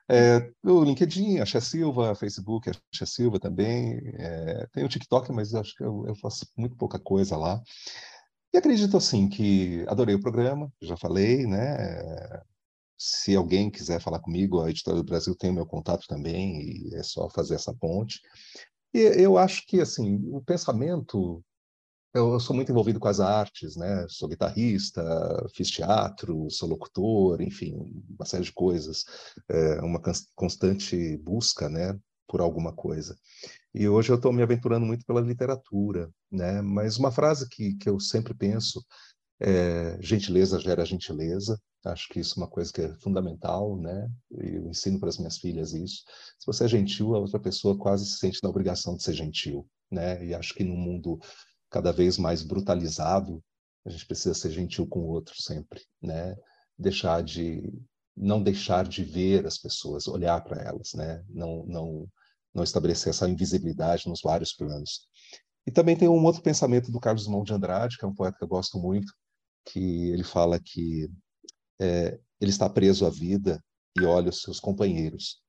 É, o LinkedIn, a Xé Silva, Facebook, a Xé Silva também. É, tem o TikTok, mas acho que eu, eu faço muito pouca coisa lá. E acredito assim que adorei o programa, já falei, né? se alguém quiser falar comigo, a Editora do Brasil tem o meu contato também, e é só fazer essa ponte. E eu acho que, assim, o pensamento eu, sou muito envolvido com as artes, né? Sou guitarrista, fiz teatro, sou locutor, enfim, uma série de coisas. É uma constante busca, né? Por alguma coisa. E hoje eu estou me aventurando muito pela literatura, né? Mas uma frase que, que eu sempre penso é: gentileza gera gentileza. Acho que isso é uma coisa que é fundamental, né? Eu ensino para as minhas filhas isso. Se você é gentil, a outra pessoa quase se sente na obrigação de ser gentil, né? E acho que no mundo cada vez mais brutalizado, a gente precisa ser gentil com o outro sempre, né? Deixar de não deixar de ver as pessoas, olhar para elas, né? Não não não estabelecer essa invisibilidade nos vários planos. E também tem um outro pensamento do Carlos Mão de Andrade, que é um poeta que eu gosto muito, que ele fala que é, ele está preso à vida e olha os seus companheiros.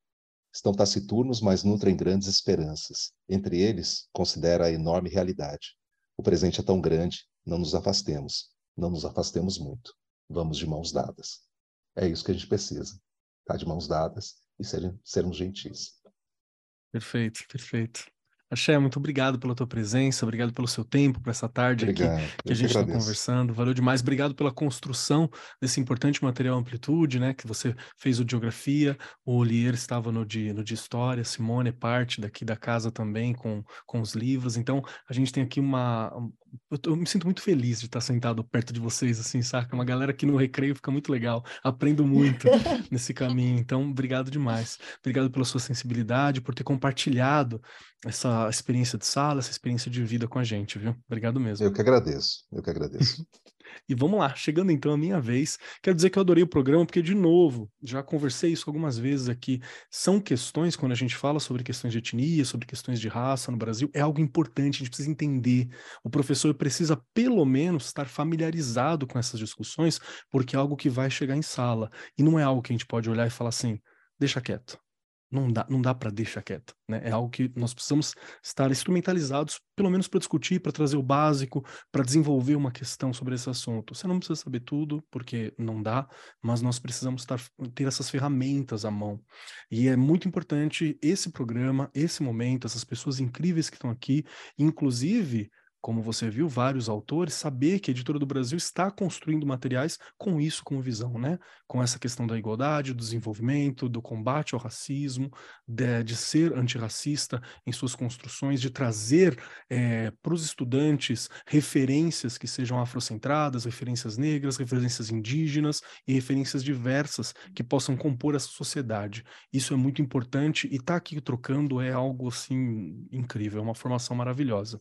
Estão taciturnos, mas nutrem grandes esperanças. Entre eles, considera a enorme realidade. O presente é tão grande, não nos afastemos, não nos afastemos muito. Vamos de mãos dadas. É isso que a gente precisa. Tá de mãos dadas e ser, sermos gentis. Perfeito, perfeito. Axé, muito obrigado pela tua presença, obrigado pelo seu tempo, por essa tarde obrigado, aqui que a gente está conversando. Valeu demais. Obrigado pela construção desse importante material Amplitude, né? Que você fez o de Geografia, o Olier estava no de, no de História, Simone é parte daqui da casa também com, com os livros. Então, a gente tem aqui uma, eu, eu, me sinto muito feliz de estar sentado perto de vocês, assim, saca? Uma galera que no recreio fica muito legal, aprendo muito nesse caminho. Então, obrigado demais. Obrigado pela sua sensibilidade, por ter compartilhado essa experiência de sala, essa experiência de vida com a gente, viu? Obrigado mesmo. Eu que agradeço, eu que agradeço. E vamos lá, chegando então a minha vez. Quero dizer que eu adorei o programa, porque, de novo, já conversei isso algumas vezes aqui. São questões, quando a gente fala sobre questões de etnia, sobre questões de raça no Brasil, é algo importante, a gente precisa entender. O professor precisa, pelo menos, estar familiarizado com essas discussões, porque é algo que vai chegar em sala. E não é algo que a gente pode olhar e falar assim, deixa quieto não dá, não dá para deixar quieto. Né? É algo que nós precisamos estar instrumentalizados, pelo menos para discutir, para trazer o básico, para desenvolver uma questão sobre esse assunto. Você não precisa saber tudo, porque não dá, mas nós precisamos estar, ter essas ferramentas à mão. E é muito importante esse programa, esse momento, essas pessoas incríveis que estão aqui, inclusive como você viu, vários autores, saber que a Editora do Brasil está construindo materiais com isso como visão, né? Com essa questão da igualdade, do desenvolvimento, do combate ao racismo, de, de ser antirracista em suas construções, de trazer é, para os estudantes referências que sejam afrocentradas, referências negras, referências indígenas e referências diversas que possam compor essa sociedade. Isso é muito importante e estar tá aqui trocando é algo assim incrível, é uma formação maravilhosa.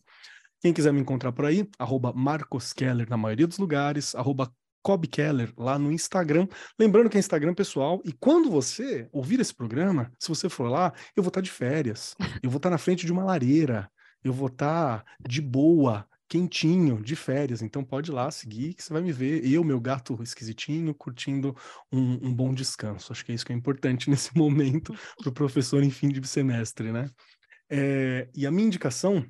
Quem quiser me encontrar por aí, arroba Marcos Keller na maioria dos lugares, arroba Cobb Keller lá no Instagram. Lembrando que é Instagram pessoal. E quando você ouvir esse programa, se você for lá, eu vou estar de férias. Eu vou estar na frente de uma lareira. Eu vou estar de boa, quentinho, de férias. Então pode ir lá seguir que você vai me ver. Eu, meu gato esquisitinho, curtindo um, um bom descanso. Acho que é isso que é importante nesse momento para o professor em fim de semestre, né? É, e a minha indicação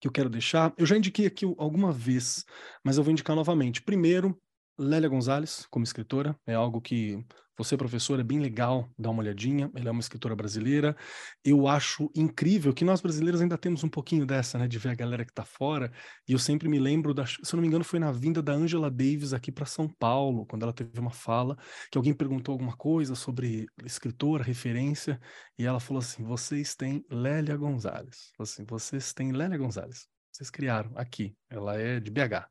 que eu quero deixar, eu já indiquei aqui alguma vez, mas eu vou indicar novamente. Primeiro, Lélia Gonzalez, como escritora, é algo que você, professor, é bem legal dar uma olhadinha. Ela é uma escritora brasileira. Eu acho incrível que nós brasileiros ainda temos um pouquinho dessa, né, de ver a galera que está fora. E eu sempre me lembro, da, se eu não me engano, foi na vinda da Angela Davis aqui para São Paulo, quando ela teve uma fala, que alguém perguntou alguma coisa sobre escritora, referência, e ela falou assim: vocês têm Lélia Gonzalez. Assim, vocês têm Lélia Gonzalez. Vocês criaram aqui. Ela é de BH.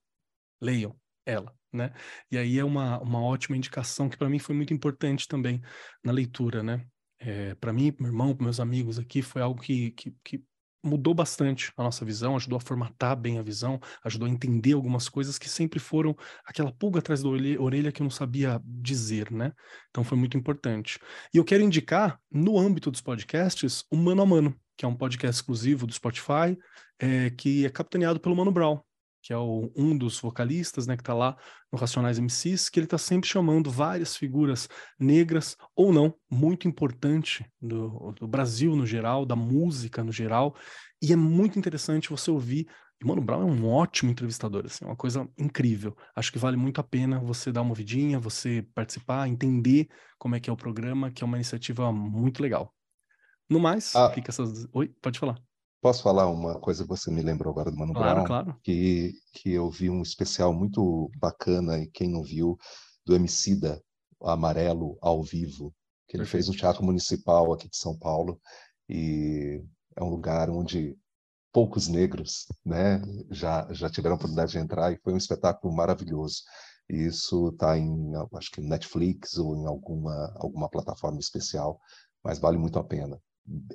Leiam ela né? E aí é uma, uma ótima indicação que para mim foi muito importante também na leitura, né? É, para mim, meu irmão, meus amigos aqui, foi algo que, que, que mudou bastante a nossa visão, ajudou a formatar bem a visão, ajudou a entender algumas coisas que sempre foram aquela pulga atrás da orelha que eu não sabia dizer, né? Então foi muito importante. E eu quero indicar, no âmbito dos podcasts, o Mano a Mano, que é um podcast exclusivo do Spotify, é, que é capitaneado pelo Mano Brown que é o, um dos vocalistas, né, que está lá no Racionais MCs, que ele está sempre chamando várias figuras negras ou não, muito importante do, do Brasil no geral, da música no geral, e é muito interessante você ouvir E Mano Brown é um ótimo entrevistador, assim, é uma coisa incrível. Acho que vale muito a pena você dar uma ouvidinha, você participar, entender como é que é o programa, que é uma iniciativa muito legal. No mais, ah, fica essas. Oi, pode falar. Posso falar uma coisa que você me lembrou agora do Mano claro, Brown? Claro, Que, que eu vi um especial muito bacana, e quem não viu, do Emicida, Amarelo, ao vivo, que ele Perfeito. fez no Teatro Municipal aqui de São Paulo, e é um lugar onde poucos negros né, já, já tiveram a oportunidade de entrar, e foi um espetáculo maravilhoso. Isso está em, acho que Netflix ou em alguma, alguma plataforma especial, mas vale muito a pena.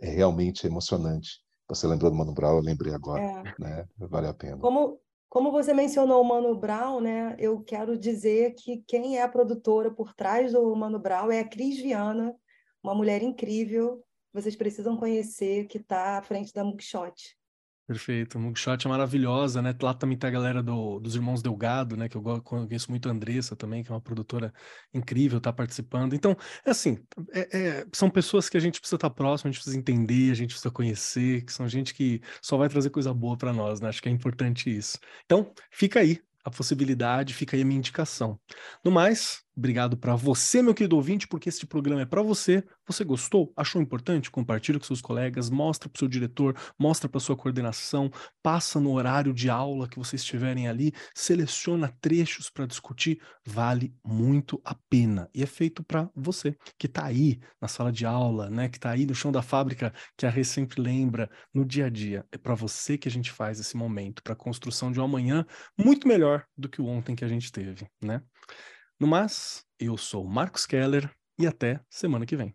É realmente emocionante você lembrou do Mano Brown, eu lembrei agora, é. né? Vale a pena. Como, como você mencionou o Mano Brown, né? Eu quero dizer que quem é a produtora por trás do Mano Brown é a Cris Viana, uma mulher incrível, vocês precisam conhecer, que está à frente da Mugshot. Perfeito. Mugshot é maravilhosa, né? Lá também tá a galera do, dos Irmãos Delgado, né? Que eu conheço muito a Andressa também, que é uma produtora incrível, tá participando. Então, é assim, é, é, são pessoas que a gente precisa estar tá próximo, a gente precisa entender, a gente precisa conhecer, que são gente que só vai trazer coisa boa para nós, né? Acho que é importante isso. Então, fica aí a possibilidade, fica aí a minha indicação. No mais, Obrigado para você, meu querido ouvinte, porque este programa é para você. Você gostou? Achou importante? Compartilha com seus colegas, mostra para o seu diretor, mostra para sua coordenação, passa no horário de aula que vocês estiverem ali, seleciona trechos para discutir, vale muito a pena. E é feito para você que está aí na sala de aula, né, que está aí no chão da fábrica, que a Rê sempre lembra no dia a dia. É para você que a gente faz esse momento, para a construção de um amanhã muito melhor do que o ontem que a gente teve, né? No mais, eu sou Marcos Keller e até semana que vem.